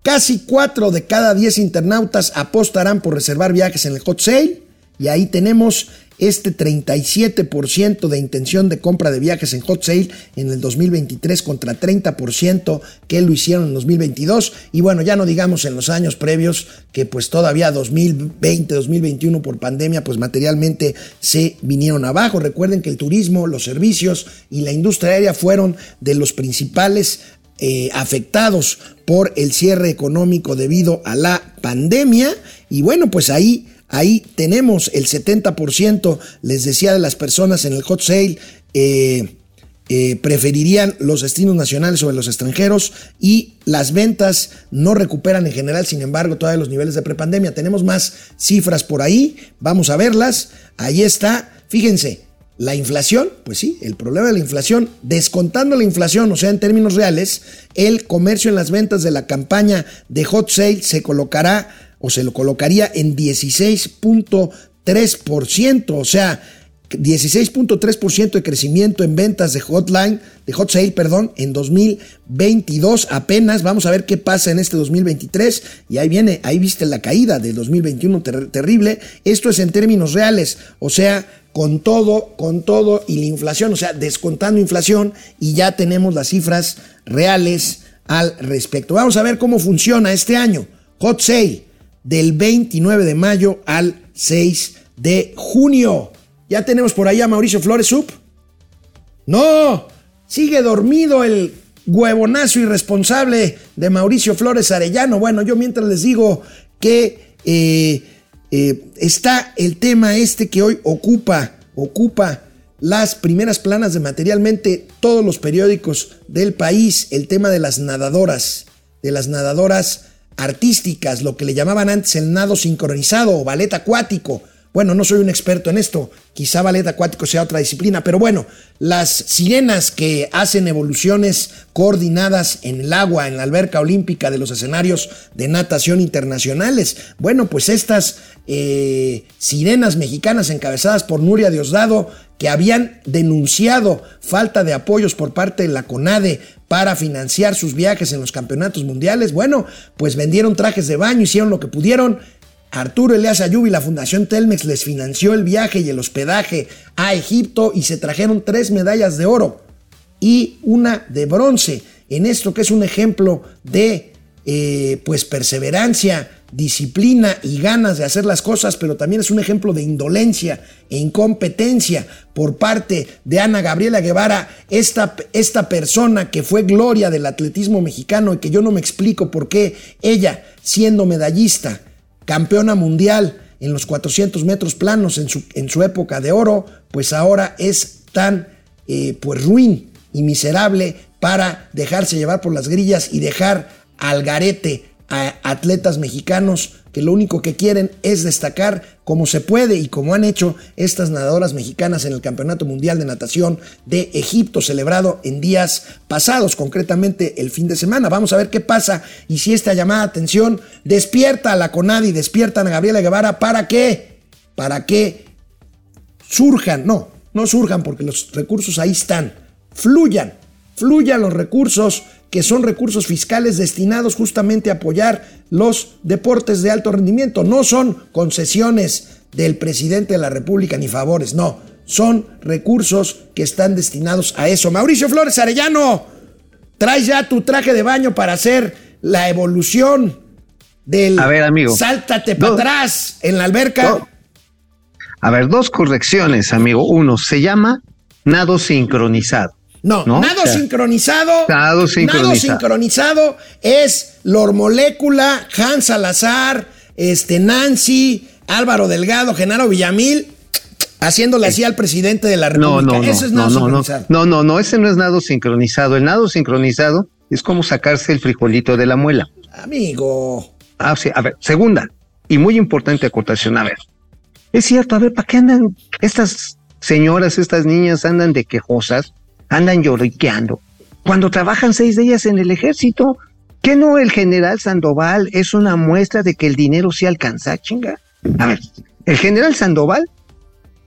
casi 4 de cada 10 internautas apostarán por reservar viajes en el hot sale y ahí tenemos este 37% de intención de compra de viajes en hot sale en el 2023 contra 30% que lo hicieron en 2022 y bueno, ya no digamos en los años previos que pues todavía 2020, 2021 por pandemia pues materialmente se vinieron abajo. Recuerden que el turismo, los servicios y la industria aérea fueron de los principales eh, afectados por el cierre económico debido a la pandemia y bueno, pues ahí Ahí tenemos el 70%, les decía, de las personas en el hot sale. Eh, eh, preferirían los destinos nacionales sobre los extranjeros y las ventas no recuperan en general, sin embargo, todavía los niveles de prepandemia. Tenemos más cifras por ahí, vamos a verlas. Ahí está, fíjense, la inflación, pues sí, el problema de la inflación, descontando la inflación, o sea, en términos reales, el comercio en las ventas de la campaña de hot sale se colocará o se lo colocaría en 16.3%, o sea, 16.3% de crecimiento en ventas de hotline, de hot sale, perdón, en 2022 apenas. Vamos a ver qué pasa en este 2023. Y ahí viene, ahí viste la caída del 2021 terrible. Esto es en términos reales, o sea, con todo, con todo y la inflación, o sea, descontando inflación y ya tenemos las cifras reales al respecto. Vamos a ver cómo funciona este año. Hot sale del 29 de mayo al 6 de junio. Ya tenemos por allá a Mauricio Flores Sub. No, sigue dormido el huevonazo irresponsable de Mauricio Flores Arellano. Bueno, yo mientras les digo que eh, eh, está el tema este que hoy ocupa, ocupa las primeras planas de materialmente todos los periódicos del país, el tema de las nadadoras, de las nadadoras artísticas, lo que le llamaban antes el nado sincronizado o ballet acuático. Bueno, no soy un experto en esto, quizá ballet acuático sea otra disciplina, pero bueno, las sirenas que hacen evoluciones coordinadas en el agua, en la alberca olímpica de los escenarios de natación internacionales, bueno, pues estas eh, sirenas mexicanas encabezadas por Nuria Diosdado, que habían denunciado falta de apoyos por parte de la CONADE para financiar sus viajes en los campeonatos mundiales, bueno, pues vendieron trajes de baño, hicieron lo que pudieron. Arturo Elias Ayub y la Fundación Telmex les financió el viaje y el hospedaje a Egipto y se trajeron tres medallas de oro y una de bronce en esto que es un ejemplo de eh, pues perseverancia, disciplina y ganas de hacer las cosas, pero también es un ejemplo de indolencia e incompetencia por parte de Ana Gabriela Guevara, esta, esta persona que fue gloria del atletismo mexicano y que yo no me explico por qué ella, siendo medallista, campeona mundial en los 400 metros planos en su, en su época de oro, pues ahora es tan eh, pues ruin y miserable para dejarse llevar por las grillas y dejar al garete a atletas mexicanos que lo único que quieren es destacar como se puede y como han hecho estas nadadoras mexicanas en el Campeonato Mundial de Natación de Egipto celebrado en días pasados, concretamente el fin de semana. Vamos a ver qué pasa y si esta llamada de atención despierta a la CONADI, despierta a Gabriela Guevara para qué, para que surjan, no, no surjan porque los recursos ahí están, fluyan, fluyan los recursos que son recursos fiscales destinados justamente a apoyar los deportes de alto rendimiento. No son concesiones del presidente de la República ni favores, no. Son recursos que están destinados a eso. Mauricio Flores Arellano, traes ya tu traje de baño para hacer la evolución del... A ver, amigo. Sáltate para atrás en la alberca. A ver, dos correcciones, amigo. Uno, se llama nado sincronizado. No, nado sincronizado. Nado sincronizado. Nado sincronizado es Lor Molécula, Hans Salazar, este, Nancy, Álvaro Delgado, Genaro Villamil, haciéndole así al presidente de la No, República. no, no, Eso es no, nado no, no, sincronizado. no, no, no, ese no es nado sincronizado. El nado sincronizado es como sacarse el frijolito de la muela. Amigo. Ah, sí, a ver, segunda, y muy importante acotación, a ver. Es cierto, a ver, ¿para qué andan estas señoras, estas niñas andan de quejosas, andan lloriqueando? Cuando trabajan seis días en el ejército, ¿qué no el general Sandoval es una muestra de que el dinero sí alcanza, chinga? A ver, el general Sandoval,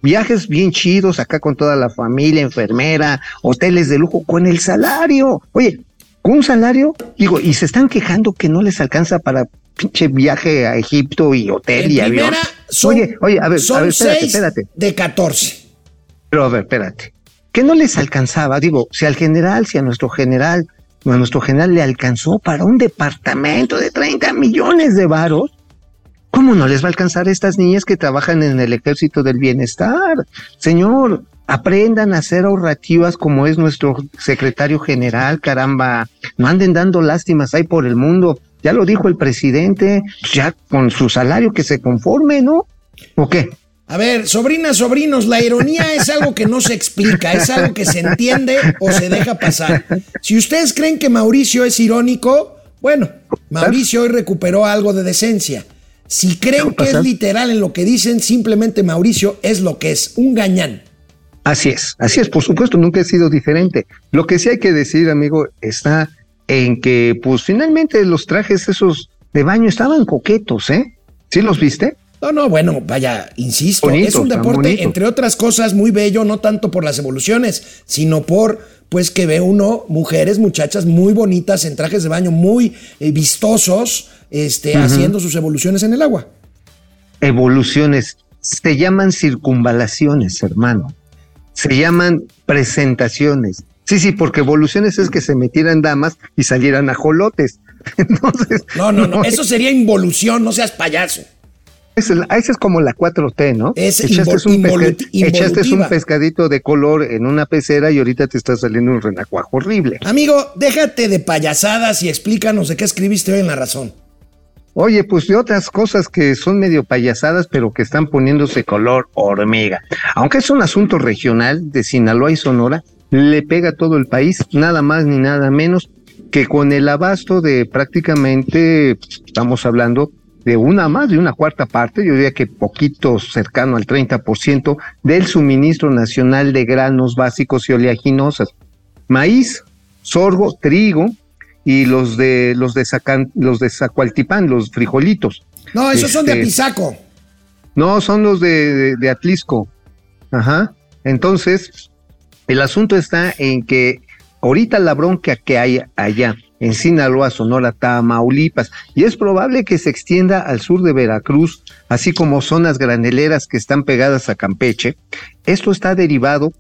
viajes bien chidos acá con toda la familia, enfermera, hoteles de lujo, con el salario. Oye, con un salario, digo, y se están quejando que no les alcanza para pinche viaje a Egipto y hotel En y avión. son, oye, oye, a ver, a ver, espérate, espérate. de 14. Pero a ver, espérate. ¿Qué no les alcanzaba? Digo, si al general, si a nuestro general, a nuestro general le alcanzó para un departamento de 30 millones de varos, ¿cómo no les va a alcanzar a estas niñas que trabajan en el ejército del bienestar? Señor, aprendan a ser ahorrativas como es nuestro secretario general, caramba. No anden dando lástimas ahí por el mundo. Ya lo dijo el presidente, ya con su salario que se conforme, ¿no? ¿O qué? A ver, sobrinas, sobrinos, la ironía es algo que no se explica, es algo que se entiende o se deja pasar. Si ustedes creen que Mauricio es irónico, bueno, Mauricio hoy recuperó algo de decencia. Si creen que es literal en lo que dicen, simplemente Mauricio es lo que es, un gañán. Así es, así es, por supuesto, nunca he sido diferente. Lo que sí hay que decir, amigo, está en que, pues finalmente los trajes esos de baño estaban coquetos, ¿eh? ¿Sí los viste? No, no, bueno, vaya, insisto, es un deporte, entre otras cosas, muy bello, no tanto por las evoluciones, sino por, pues, que ve uno mujeres, muchachas muy bonitas en trajes de baño, muy eh, vistosos, este, haciendo sus evoluciones en el agua. Evoluciones, se llaman circunvalaciones, hermano. Se llaman presentaciones. Sí, sí, porque evoluciones es que se metieran damas y salieran ajolotes. Entonces, No, no, no, eso sería involución, no seas payaso. Esa es como la 4T, ¿no? Es echaste, un, pesca- echaste un pescadito de color en una pecera y ahorita te está saliendo un renacuajo horrible. Amigo, déjate de payasadas y explícanos de qué escribiste hoy en La Razón. Oye, pues de otras cosas que son medio payasadas, pero que están poniéndose color hormiga. Aunque es un asunto regional de Sinaloa y Sonora, le pega a todo el país, nada más ni nada menos que con el abasto de prácticamente, estamos hablando de una más, de una cuarta parte, yo diría que poquito cercano al 30% del suministro nacional de granos básicos y oleaginosas. Maíz, sorgo, trigo, y los de los de Zacan- los de Zacualtipán, los frijolitos. No, esos son de Este, Apizaco. No, son los de, de, de Atlisco. Ajá. Entonces, el asunto está en que ahorita la bronca que hay allá en Sinaloa, Sonora, Tamaulipas, y es probable que se extienda al sur de Veracruz, así como zonas graneleras que están pegadas a Campeche. Esto está derivado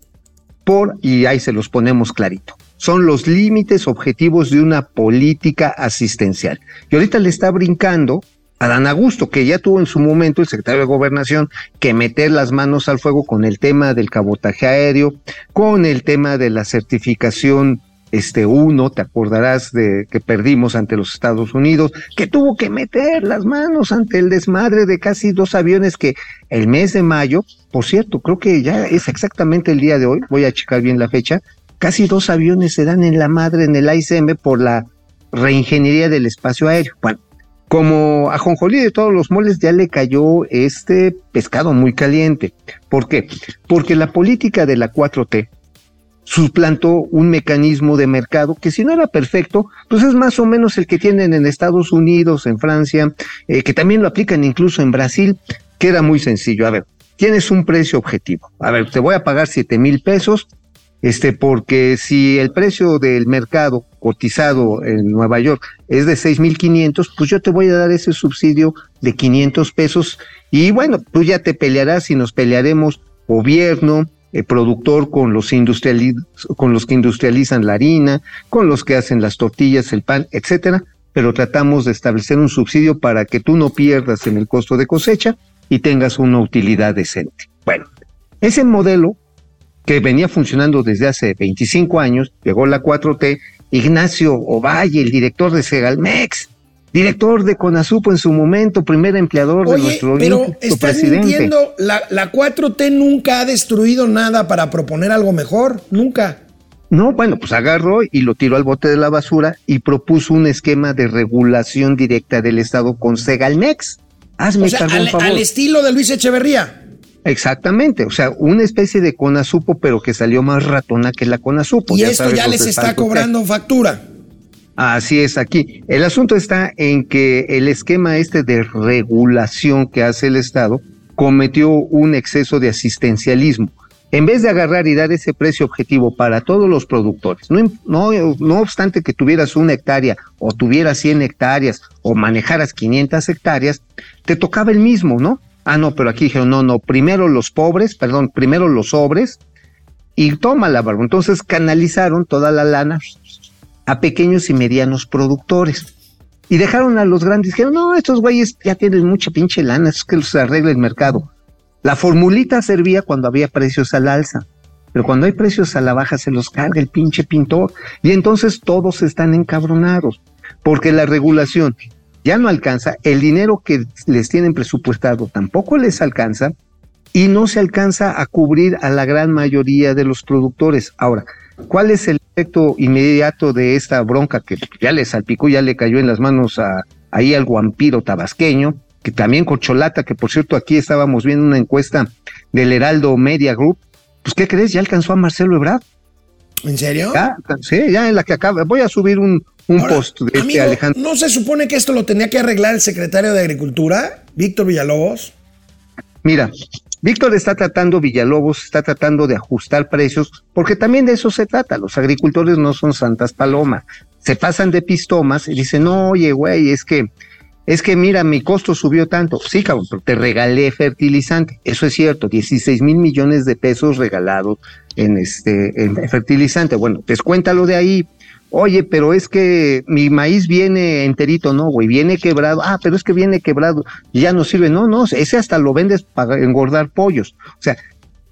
por, y ahí se los ponemos clarito, son los límites objetivos de una política asistencial. Y ahorita le está brincando a Dan Augusto, que ya tuvo en su momento el secretario de Gobernación que meter las manos al fuego con el tema del cabotaje aéreo, con el tema de la certificación este uno, te acordarás de que perdimos ante los Estados Unidos, que tuvo que meter las manos ante el desmadre de casi dos aviones que el mes de mayo, por cierto, creo que ya es exactamente el día de hoy, voy a checar bien la fecha, casi dos aviones se dan en la madre en el AICM por la reingeniería del espacio aéreo. Bueno, como a Jonjolí de todos los moles ya le cayó este pescado muy caliente. ¿Por qué? Porque la política de la 4T suplantó un mecanismo de mercado que si no era perfecto, pues es más o menos el que tienen en Estados Unidos, en Francia, eh, que también lo aplican incluso en Brasil, que era muy sencillo. A ver, tienes un precio objetivo. A ver, te voy a pagar siete mil pesos, este, porque si el precio del mercado cotizado en Nueva York es de 6.500, pues yo te voy a dar ese subsidio de 500 pesos y bueno, tú ya te pelearás y nos pelearemos gobierno, eh, productor con los, con los que industrializan la harina, con los que hacen las tortillas, el pan, etcétera, pero tratamos de establecer un subsidio para que tú no pierdas en el costo de cosecha y tengas una utilidad decente. Bueno, ese modelo que venía funcionando desde hace 25 años, llegó la 4T, Ignacio Ovalle, el director de Segalmex, director de Conasupo en su momento, primer empleador de nuestro pero estás presidente. mintiendo. La, la 4T nunca ha destruido nada para proponer algo mejor. Nunca. No, bueno, pues agarró y lo tiró al bote de la basura y propuso un esquema de regulación directa del Estado con Segalmex. Hazme O sea, al, favor. al estilo de Luis Echeverría. Exactamente, o sea, una especie de Conasupo, pero que salió más ratona que la Conasupo. y esto sabes ya les está cobrando factura. Así es aquí. El asunto está en que el esquema este de regulación que hace el Estado cometió un exceso de asistencialismo. En vez de agarrar y dar ese precio objetivo para todos los productores, no, no, no obstante que tuvieras una hectárea o tuvieras 100 hectáreas o manejaras 500 hectáreas, te tocaba el mismo, ¿no? Ah, no, pero aquí dijeron, no, no, primero los pobres, perdón, primero los sobres y toma la barba. Entonces canalizaron toda la lana a pequeños y medianos productores. Y dejaron a los grandes, dijeron, no, estos güeyes ya tienen mucha pinche lana, es que los arregla el mercado. La formulita servía cuando había precios al alza, pero cuando hay precios a la baja se los carga el pinche pintor. Y entonces todos están encabronados, porque la regulación ya no alcanza, el dinero que les tienen presupuestado tampoco les alcanza, y no se alcanza a cubrir a la gran mayoría de los productores. Ahora, ¿cuál es el efecto inmediato de esta bronca que ya le salpicó, ya le cayó en las manos a, ahí al vampiro tabasqueño, que también Corcholata, que por cierto aquí estábamos viendo una encuesta del Heraldo Media Group, pues ¿qué crees? Ya alcanzó a Marcelo Ebrard. ¿En serio? Ya, sí, ya en la que acaba. Voy a subir un, un Ahora, post de este Alejandro. ¿No se supone que esto lo tenía que arreglar el secretario de Agricultura, Víctor Villalobos? Mira, Víctor está tratando, Villalobos está tratando de ajustar precios, porque también de eso se trata. Los agricultores no son santas palomas. Se pasan de pistomas y dicen, no, oye, güey, es que, es que mira, mi costo subió tanto. Sí, cabrón, pero te regalé fertilizante. Eso es cierto, 16 mil millones de pesos regalados en este, en fertilizante. Bueno, descuéntalo de ahí. Oye, pero es que mi maíz viene enterito, no, güey, viene quebrado. Ah, pero es que viene quebrado, ya no sirve. No, no, ese hasta lo vendes para engordar pollos. O sea,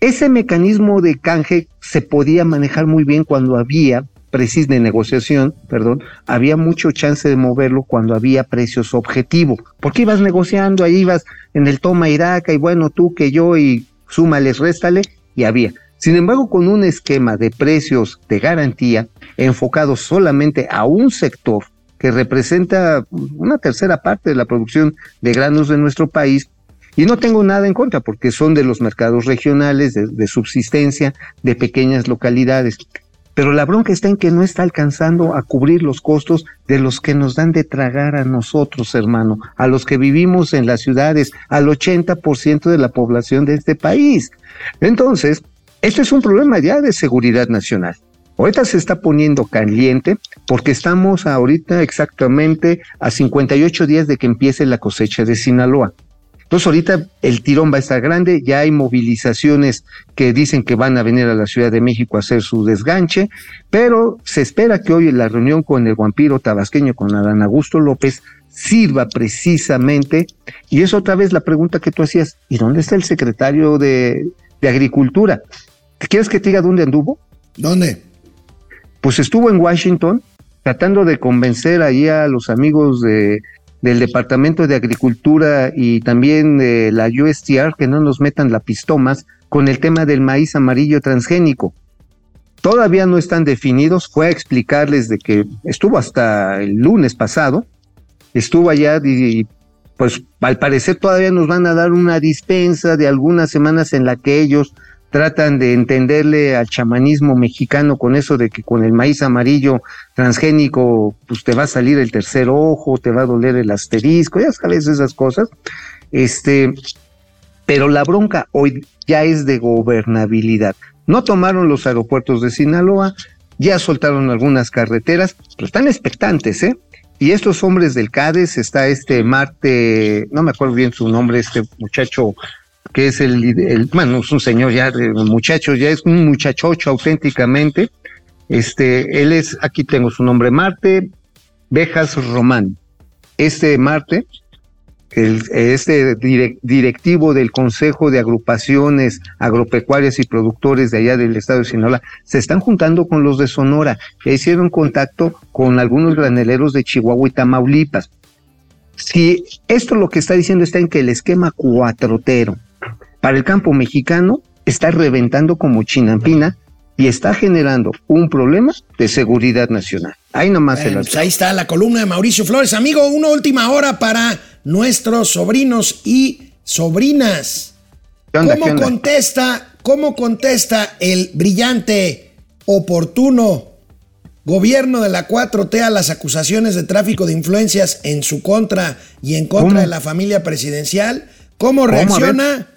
ese mecanismo de canje se podía manejar muy bien cuando había precis de negociación, perdón, había mucho chance de moverlo cuando había precios objetivo. Porque ibas negociando, ahí ibas en el toma Iraca y bueno, tú que yo y súmales, réstale y había. Sin embargo, con un esquema de precios de garantía enfocado solamente a un sector que representa una tercera parte de la producción de granos de nuestro país, y no tengo nada en contra porque son de los mercados regionales, de, subsistencia, de pequeñas localidades. Pero la bronca está en que no está alcanzando a cubrir los costos de los que nos dan de tragar a nosotros, hermano, a los que vivimos en las ciudades, al 80% de la población de este país. Entonces, este es un problema ya de seguridad nacional. Ahorita se está poniendo caliente porque estamos ahorita exactamente a 58 días de que empiece la cosecha de Sinaloa. Entonces ahorita el tirón va a estar grande, ya hay movilizaciones que dicen que van a venir a la Ciudad de México a hacer su desganche, pero se espera que hoy la reunión con el vampiro tabasqueño, con Adán Augusto López, sirva precisamente, y es otra vez la pregunta que tú hacías, ¿y dónde está el secretario de, de Agricultura? ¿Quieres que te diga dónde anduvo? ¿Dónde? Pues estuvo en Washington tratando de convencer ahí a los amigos de, del Departamento de Agricultura y también de la USTR que no nos metan la pistomas con el tema del maíz amarillo transgénico. Todavía no están definidos, fue a explicarles de que estuvo hasta el lunes pasado, estuvo allá y pues al parecer todavía nos van a dar una dispensa de algunas semanas en la que ellos tratan de entenderle al chamanismo mexicano con eso de que con el maíz amarillo transgénico pues te va a salir el tercer ojo, te va a doler el asterisco, ya sabes esas cosas. Este, pero la bronca hoy ya es de gobernabilidad. No tomaron los aeropuertos de Sinaloa, ya soltaron algunas carreteras, pero están expectantes, ¿eh? Y estos hombres del CADES, está este Marte, no me acuerdo bien su nombre, este muchacho que es el, bueno, es un señor ya, muchacho, ya es un muchachocho auténticamente. Este, él es, aquí tengo su nombre, Marte Bejas Román. Este Marte, el, este direct, directivo del Consejo de Agrupaciones Agropecuarias y Productores de allá del estado de Sinaloa, se están juntando con los de Sonora, que hicieron contacto con algunos graneleros de Chihuahua y Tamaulipas. si esto lo que está diciendo está en que el esquema cuatrotero para el campo mexicano está reventando como chinampina y está generando un problema de seguridad nacional. Ahí nomás se Bueno, las pues ahí está la columna de Mauricio Flores. Amigo, una última hora para nuestros sobrinos y sobrinas. ¿Qué onda, ¿Cómo qué onda? contesta, cómo contesta el brillante, oportuno gobierno de la 4T a las acusaciones de tráfico de influencias en su contra y en contra ¿Cómo? de la familia presidencial? ¿Cómo reacciona?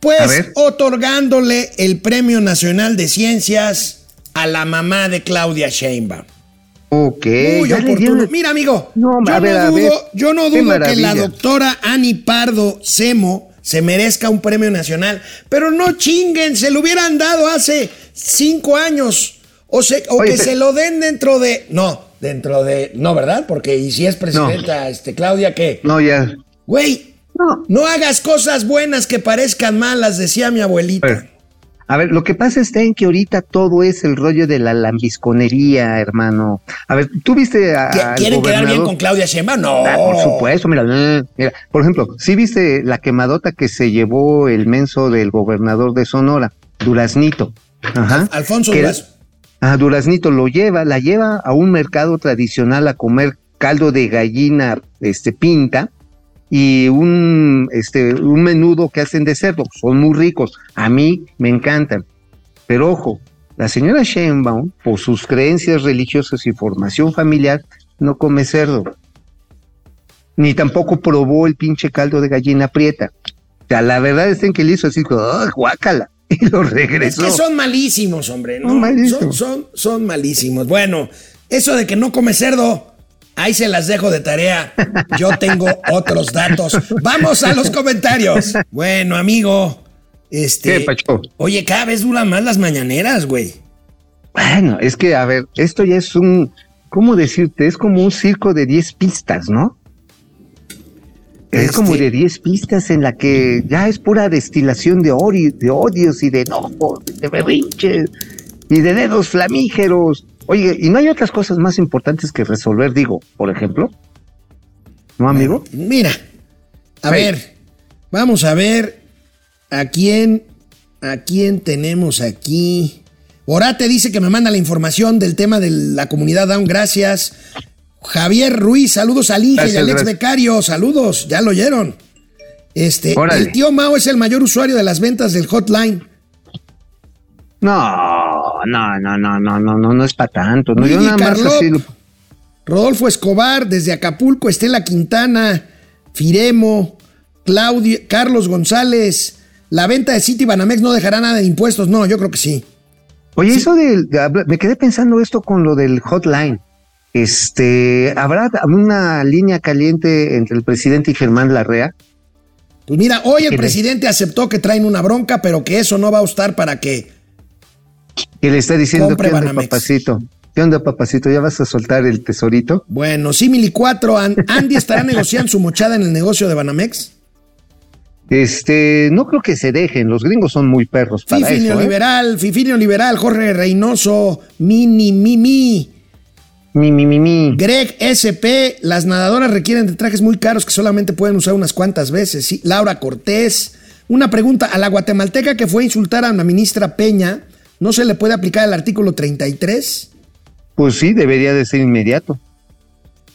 Pues otorgándole el Premio Nacional de Ciencias a la mamá de Claudia Sheinbaum. Ok, Muy oportuno. Mira, amigo, No, yo, ver, no dudo, yo no dudo que la doctora Ani Pardo Semo se merezca un premio nacional, pero no chinguen, se lo hubieran dado hace cinco años. O, se- o Oye, que se lo den dentro de. No, dentro de. No, ¿verdad? Porque y si es presidenta, este, Claudia, ¿qué? No, ya. Güey, No. no hagas cosas buenas que parezcan malas, decía mi abuelita. A ver, a ver, lo que pasa está en que ahorita todo es el rollo de la lambisconería, hermano. A ver, ¿tú viste a, ¿Qui- al ¿Quieren quedar bien gobernador? con Claudia Sheinbaum? No. Ah, por supuesto, mira, eh, mira, por ejemplo, ¿sí viste la quemadota que se llevó el menso del gobernador de Sonora, Duraznito? Ajá. Alfonso Que- Durazo. Ah, Duraznito lo lleva, la lleva a un mercado tradicional a comer caldo de gallina, este, pinta, y un, este, un menudo que hacen de cerdo. Son muy ricos. A mí me encantan. Pero ojo, la señora Sheinbaum, por sus creencias religiosas y formación familiar, no come cerdo. Ni tampoco probó el pinche caldo de gallina prieta. O sea, la verdad es en que le hizo así, ¡ah, guácala! Y lo Es regresó. que son malísimos, hombre. ¿no? Son malísimos. Son, son, son malísimos. Bueno, eso de que no come cerdo, ahí se las dejo de tarea. Yo tengo otros datos. Vamos a los comentarios. Bueno, amigo. Este. ¿Qué, Pacho? Oye, cada vez duran más las mañaneras, güey. Bueno, es que, a ver, esto ya es un, ¿cómo decirte? Es como un circo de 10 pistas, ¿no? Es Este- como de 10 pistas en la que ya es pura destilación de, ori- de odios y de enojos, de berrinches y de dedos flamígeros. Oye, ¿y no hay otras cosas más importantes que resolver, digo, por ejemplo? ¿No, amigo? Mira, a Sí. ver, vamos a ver a quién, a quién tenemos aquí. Orate dice que me manda la información del tema de la comunidad Down, gracias. Javier Ruiz, saludos al Inge y al ex becario, saludos, ya lo oyeron. Este, Órale. el tío Mao es el mayor usuario de las ventas del hotline. No, no, no, no, no, no, no, no es para tanto. No, yo nada más así lo- Rodolfo Escobar, desde Acapulco, Estela Quintana, Firemo, Claudio, Carlos González. La venta de City Banamex no dejará nada de impuestos. No, yo creo que sí. Oye, eso del, me quedé pensando esto con lo del hotline. Este, ¿habrá una línea caliente entre el presidente y Germán Larrea? Pues mira, hoy el ¿Qué le- presidente aceptó que traen una bronca, pero que eso no va a estar para que. Que le está diciendo, Compre ¿qué onda, papacito? ¿Qué onda, papacito? ¿Ya vas a soltar el tesorito? Bueno, Simili 4, An- Andy estará negociando su mochada en el negocio de Banamex. Este, no creo que se dejen, los gringos son muy perros para Fifi eso, ¿eh? Neoliberal, Fifi Neoliberal, Jorge Reynoso, Mini Mimi, Mi, mi, mi, mi. Greg SP, las nadadoras requieren de trajes muy caros que solamente pueden usar unas cuantas veces. Sí, Laura Cortés, una pregunta, a la guatemalteca que fue a insultar a la ministra Peña, ¿no se le puede aplicar el artículo 33? Pues sí, debería de ser inmediato.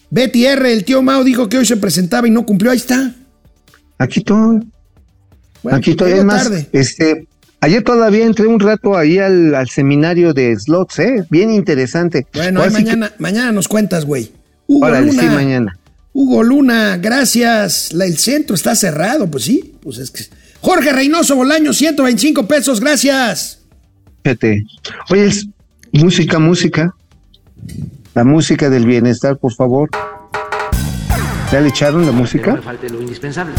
Betty R, el tío Mao dijo que hoy se presentaba y no cumplió, ahí está. Aquí estoy. Bueno, Aquí estoy. llegó Es más, tarde. este, ayer todavía entré un rato ahí al, al seminario de slots, ¿eh? Bien interesante. Bueno, ahí que- mañana, mañana nos cuentas, güey. Hugo Órale, Luna. sí, mañana. Hugo Luna, gracias. La- el centro está cerrado, pues sí. Pues es que. Jorge Reynoso Bolaño, 125 pesos, gracias. Fíjate. Oye, es- música, música. La música del bienestar, por favor. ¿Ya le echaron la no música? me falte lo indispensable.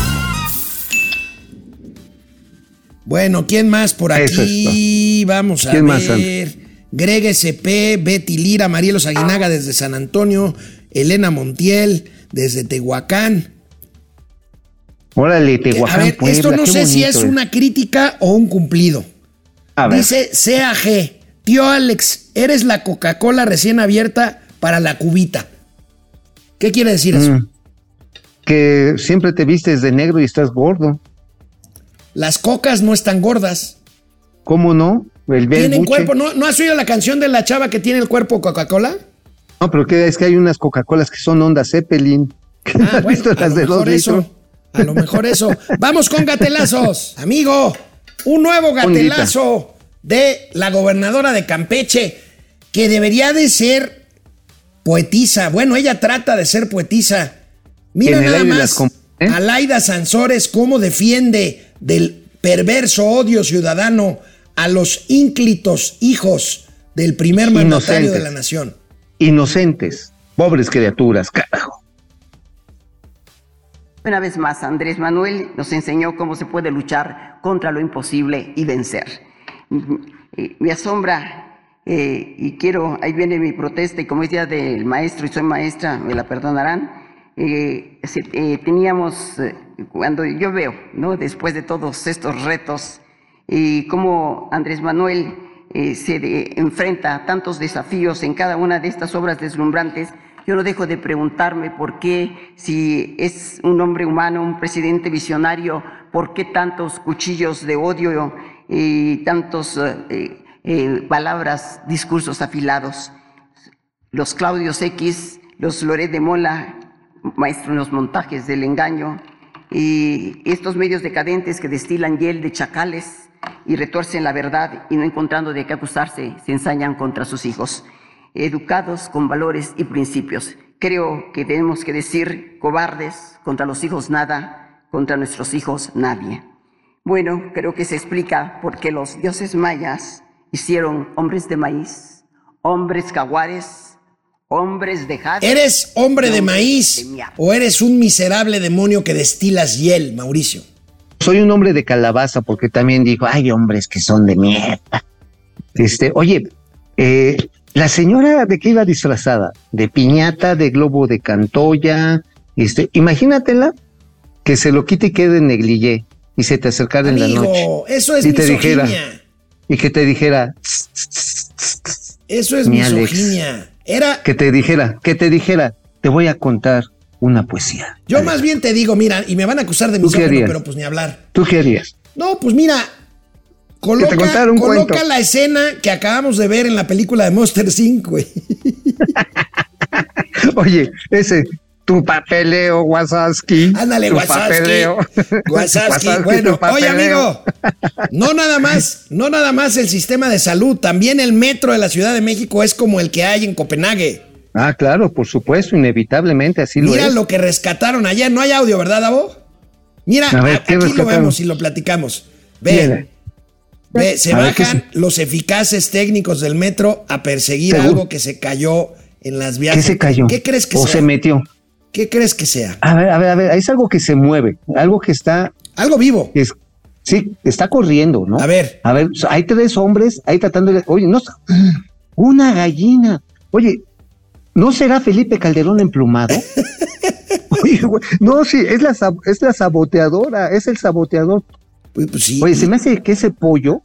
Bueno, ¿quién más por Eso aquí? Vamos a ¿Quién más, ver. Greg SP, Betty Lira, Marielos Aguinaga desde San Antonio, Elena Montiel desde Tehuacán. Órale, a Tehuacán, ver, Puebla, esto no sé si es eh. una crítica o un cumplido. A ver, Dice CAG, tío Alex, eres la Coca-Cola recién abierta para la cubita. ¿Qué quiere decir eso? mm. que siempre te vistes de negro y estás gordo. Las cocas no están gordas. ¿Cómo no? El Tienen Buche. cuerpo. ¿No, ¿No has oído la canción de la chava que tiene el cuerpo Coca-Cola? No, pero que es que hay unas Coca-Colas que son onda Zeppelin. ¿Has Ah, bueno, visto a las lo de dos eso. A lo mejor eso. Vamos con gatelazos. Amigo, un nuevo gatelazo de la gobernadora de Campeche, que debería de ser poetisa. Bueno, ella trata de ser poetisa. Mira nada más ¿eh? a Laida Sansores cómo defiende del perverso odio ciudadano a los ínclitos hijos del primer mandatario de la nación. Inocentes, pobres criaturas, carajo. Una vez más, Andrés Manuel nos enseñó cómo se puede luchar contra lo imposible y vencer. Eh, Me asombra eh, y quiero, ahí viene mi protesta y como es día del maestro y soy maestra, me la perdonarán. eh, eh, teníamos, eh, cuando yo veo, ¿no? después de todos estos retos, y cómo Andrés Manuel eh, se de- enfrenta a tantos desafíos en cada una de estas obras deslumbrantes, yo no dejo de preguntarme por qué, si es un hombre humano, un presidente visionario, por qué tantos cuchillos de odio y tantos eh, eh, palabras, discursos afilados. Los Claudios X, los Loret de Mola, maestro en los montajes del engaño, y estos medios decadentes que destilan hiel de chacales y retuercen la verdad y no encontrando de qué acusarse, se ensañan contra sus hijos, educados con valores y principios. Creo que tenemos que decir cobardes, contra los hijos nada, contra nuestros hijos nadie. Bueno, creo que se explica por qué los dioses mayas hicieron hombres de maíz, hombres jaguares, hombres de jade. ¿Eres hombre de maíz de o eres un miserable demonio que destilas hiel, Mauricio? Soy un hombre de calabaza porque también dijo, hay hombres que son de mierda. Este, oye, eh, la señora de qué iba disfrazada, de piñata, de globo de cantoya, este, imagínatela que se lo quite y quede en negligé y se te acercara en la noche eso es Y te dijera, misoginia. y que te dijera, Eso es Mi Alex. misoginia. Era, que te dijera, que te dijera, te voy a contar una poesía. yo más bien te digo, mira, y me van a acusar de ¿Tú qué misógino, pero pues ni hablar. ¿Tú qué harías? No, pues mira, coloca, la escena que acabamos de ver en la película de Monster 5, güey. Oye, ese, tu papeleo, Wasaski. Ándale, tu papeleo. Bueno, papeleo. oye, amigo, no nada más, no nada más el sistema de salud, también el metro de la Ciudad de México es como el que hay en Copenhague. Ah, claro, por supuesto, inevitablemente así lo Mira es. lo que rescataron ayer. No hay audio, ¿verdad, Davo? Mira, A ver, a- ¿qué aquí lo vemos y lo platicamos. Ve, Mira. Ve, se A ver, ¿qué bajan los eficaces técnicos del metro a perseguir Seguro. algo que se cayó en las vías. ¿Qué se cayó? ¿Qué crees que o sea? se metió. ¿Qué crees que sea? A ver, a ver, a ver, es algo que se mueve, algo que está, Algo vivo. es, sí, está corriendo, ¿no? A ver. A ver, hay tres hombres ahí tratando de, oye, no, una gallina. Oye, ¿no será Felipe Calderón emplumado? Oye, güey, no, sí, es la, es la saboteadora, es el saboteador. Pues, pues sí. Oye, se me hace que ese pollo,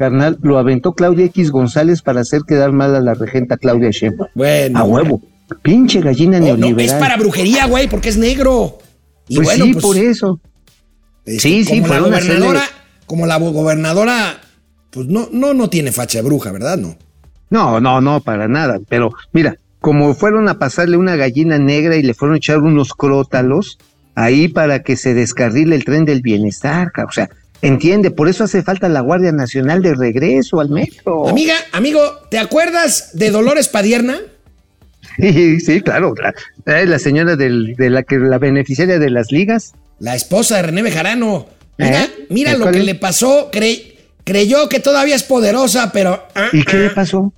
carnal, lo aventó Claudia X González para hacer quedar mal a la regenta Claudia Sheinbaum. Bueno. A huevo. Pinche gallina Oh, no, neoliberal. es para brujería, güey, porque es negro. Y pues bueno, sí, pues, por eso. este, sí, sí, como la hacerle- gobernadora, como la gobernadora, pues no, no, no tiene facha de bruja, ¿verdad? No. No, no, no, para nada. Pero mira, como fueron a pasarle una gallina negra y le fueron a echar unos crótalos ahí para que se descarrile el tren del bienestar, o sea, entiende, por eso hace falta la Guardia Nacional de regreso al metro. Amiga, amigo, ¿te acuerdas de Dolores Padierna? Sí, sí, claro, la, eh, la señora del- de la que la beneficiaria de las ligas. La esposa de René Bejarano. Mira, ¿Eh? mira ¿De lo que le pasó. cre- creyó que todavía es poderosa, pero. ah, ¿Y qué le ah. pasó?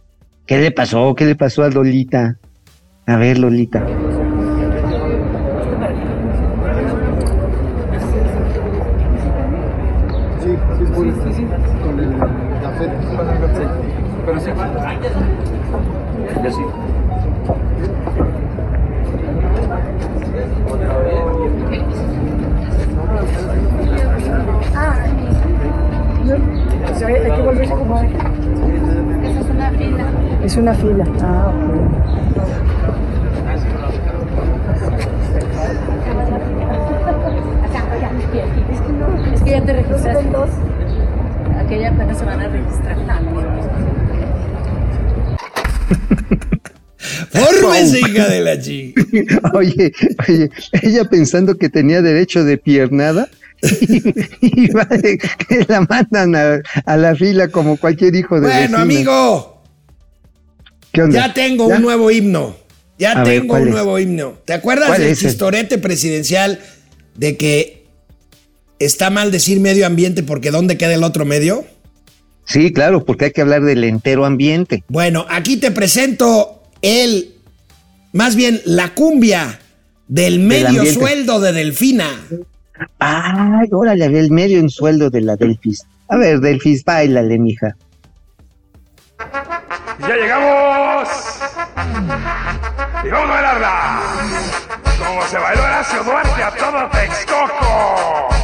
¿Qué le pasó? ¿Qué le pasó a Lolita? A ver, Lolita. que sí. Ah, ¿sí? hay que volverse como Esa es una fila. Es una fila. Ah, ok. Es que es que ya te registraste. Aquella apenas se van a registrar. Fórmese, hija de la chi. Oye, oye, ella pensando que tenía derecho de piernada y, va de- que la mandan a, a la fila como cualquier hijo de Bueno, vecina. amigo, ¿Qué onda? ya tengo ¿Ya? un nuevo himno. Ya A tengo ¿cuál un es? nuevo himno. ¿Te acuerdas ¿Cuál del chistorete presidencial de que está mal decir medio ambiente porque ¿dónde queda el otro medio? Sí, claro, porque hay que hablar del entero ambiente. Bueno, aquí te presento el, más bien la cumbia del medio sueldo de Delfina. Ay, órale, el medio en sueldo de la Delfis. A ver, Delfis, bailale, mija. ¡Ya llegamos! ¡Y vamos a bailarla! Como se bailó Horacio Duarte a todo Texcoco.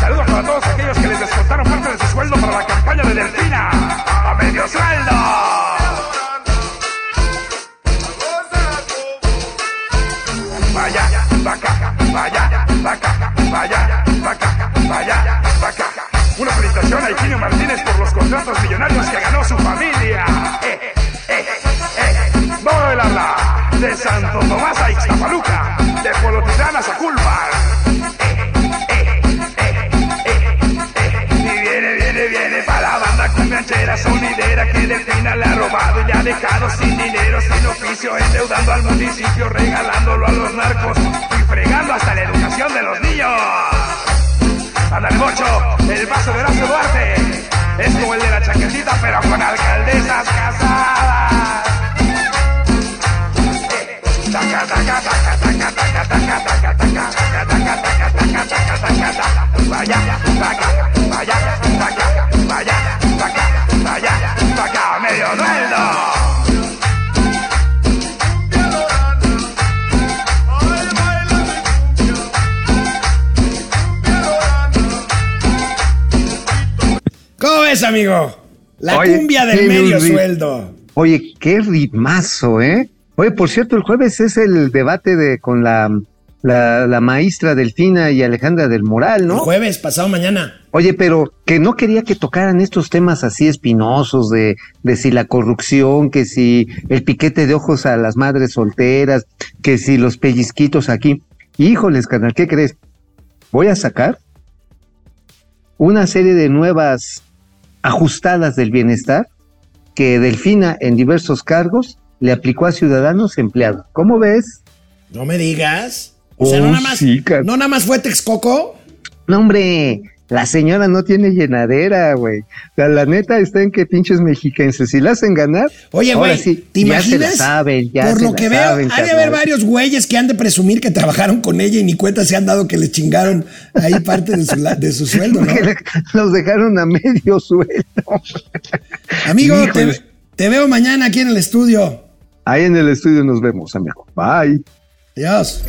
Saludos para todos aquellos que les descontaron parte de su sueldo para la campaña de Delfina. ¡A medio sueldo! Vaya, vaca, vaya, vaca, vaya, vaca, vaya, vaca. Una felicitación a Higinio Martínez por los contratos millonarios que ganó su familia. Eh, eh. De Santo Tomás a Ixtapaluca. De a viene para la banda cumbianchera sonidera que Delfina le ha robado y le ha dejado sin dinero, sin oficio, endeudando al municipio, regalándolo a los narcos y fregando hasta la educación de los niños. Ándale, Mocho, el paso de Horacio Duarte es como el de la chaquetita, pero con alcaldesas casadas. ¿Cómo ves, amigo? La Oye, cumbia del medio sueldo. Oye, qué ritmazo, ¿eh? Oye, por cierto, el jueves es el debate de con la, la, la maestra Delfina y Alejandra del Moral, El ¿no? jueves, pasado mañana. Oye, pero que no quería que tocaran estos temas así espinosos de, de si la corrupción, que si el piquete de ojos a las madres solteras, que si los pellizquitos aquí. Híjoles, canal, ¿qué crees? Voy a sacar una serie de nuevas ajustadas del bienestar que Delfina en diversos cargos le aplicó a ciudadanos empleados. ¿Cómo ves? No me digas. O sea, Oh, no nada más, sí, no nada más fue Texcoco. No, hombre, la señora no tiene llenadera, güey. O sea, la neta está en que pinches mexiquenses, si la hacen ganar, Oye, güey, sí, ¿te ya se imaginas? la saben, ya Por se lo la que veo, saben, hay de haber varios güeyes que han de presumir que trabajaron con ella y ni cuenta se han dado que le chingaron ahí parte de su, de su sueldo, ¿no? Los dejaron a medio sueldo. Amigo, te veo mañana aquí en el estudio. Ahí en el estudio nos vemos, amigo. Bye. Adiós.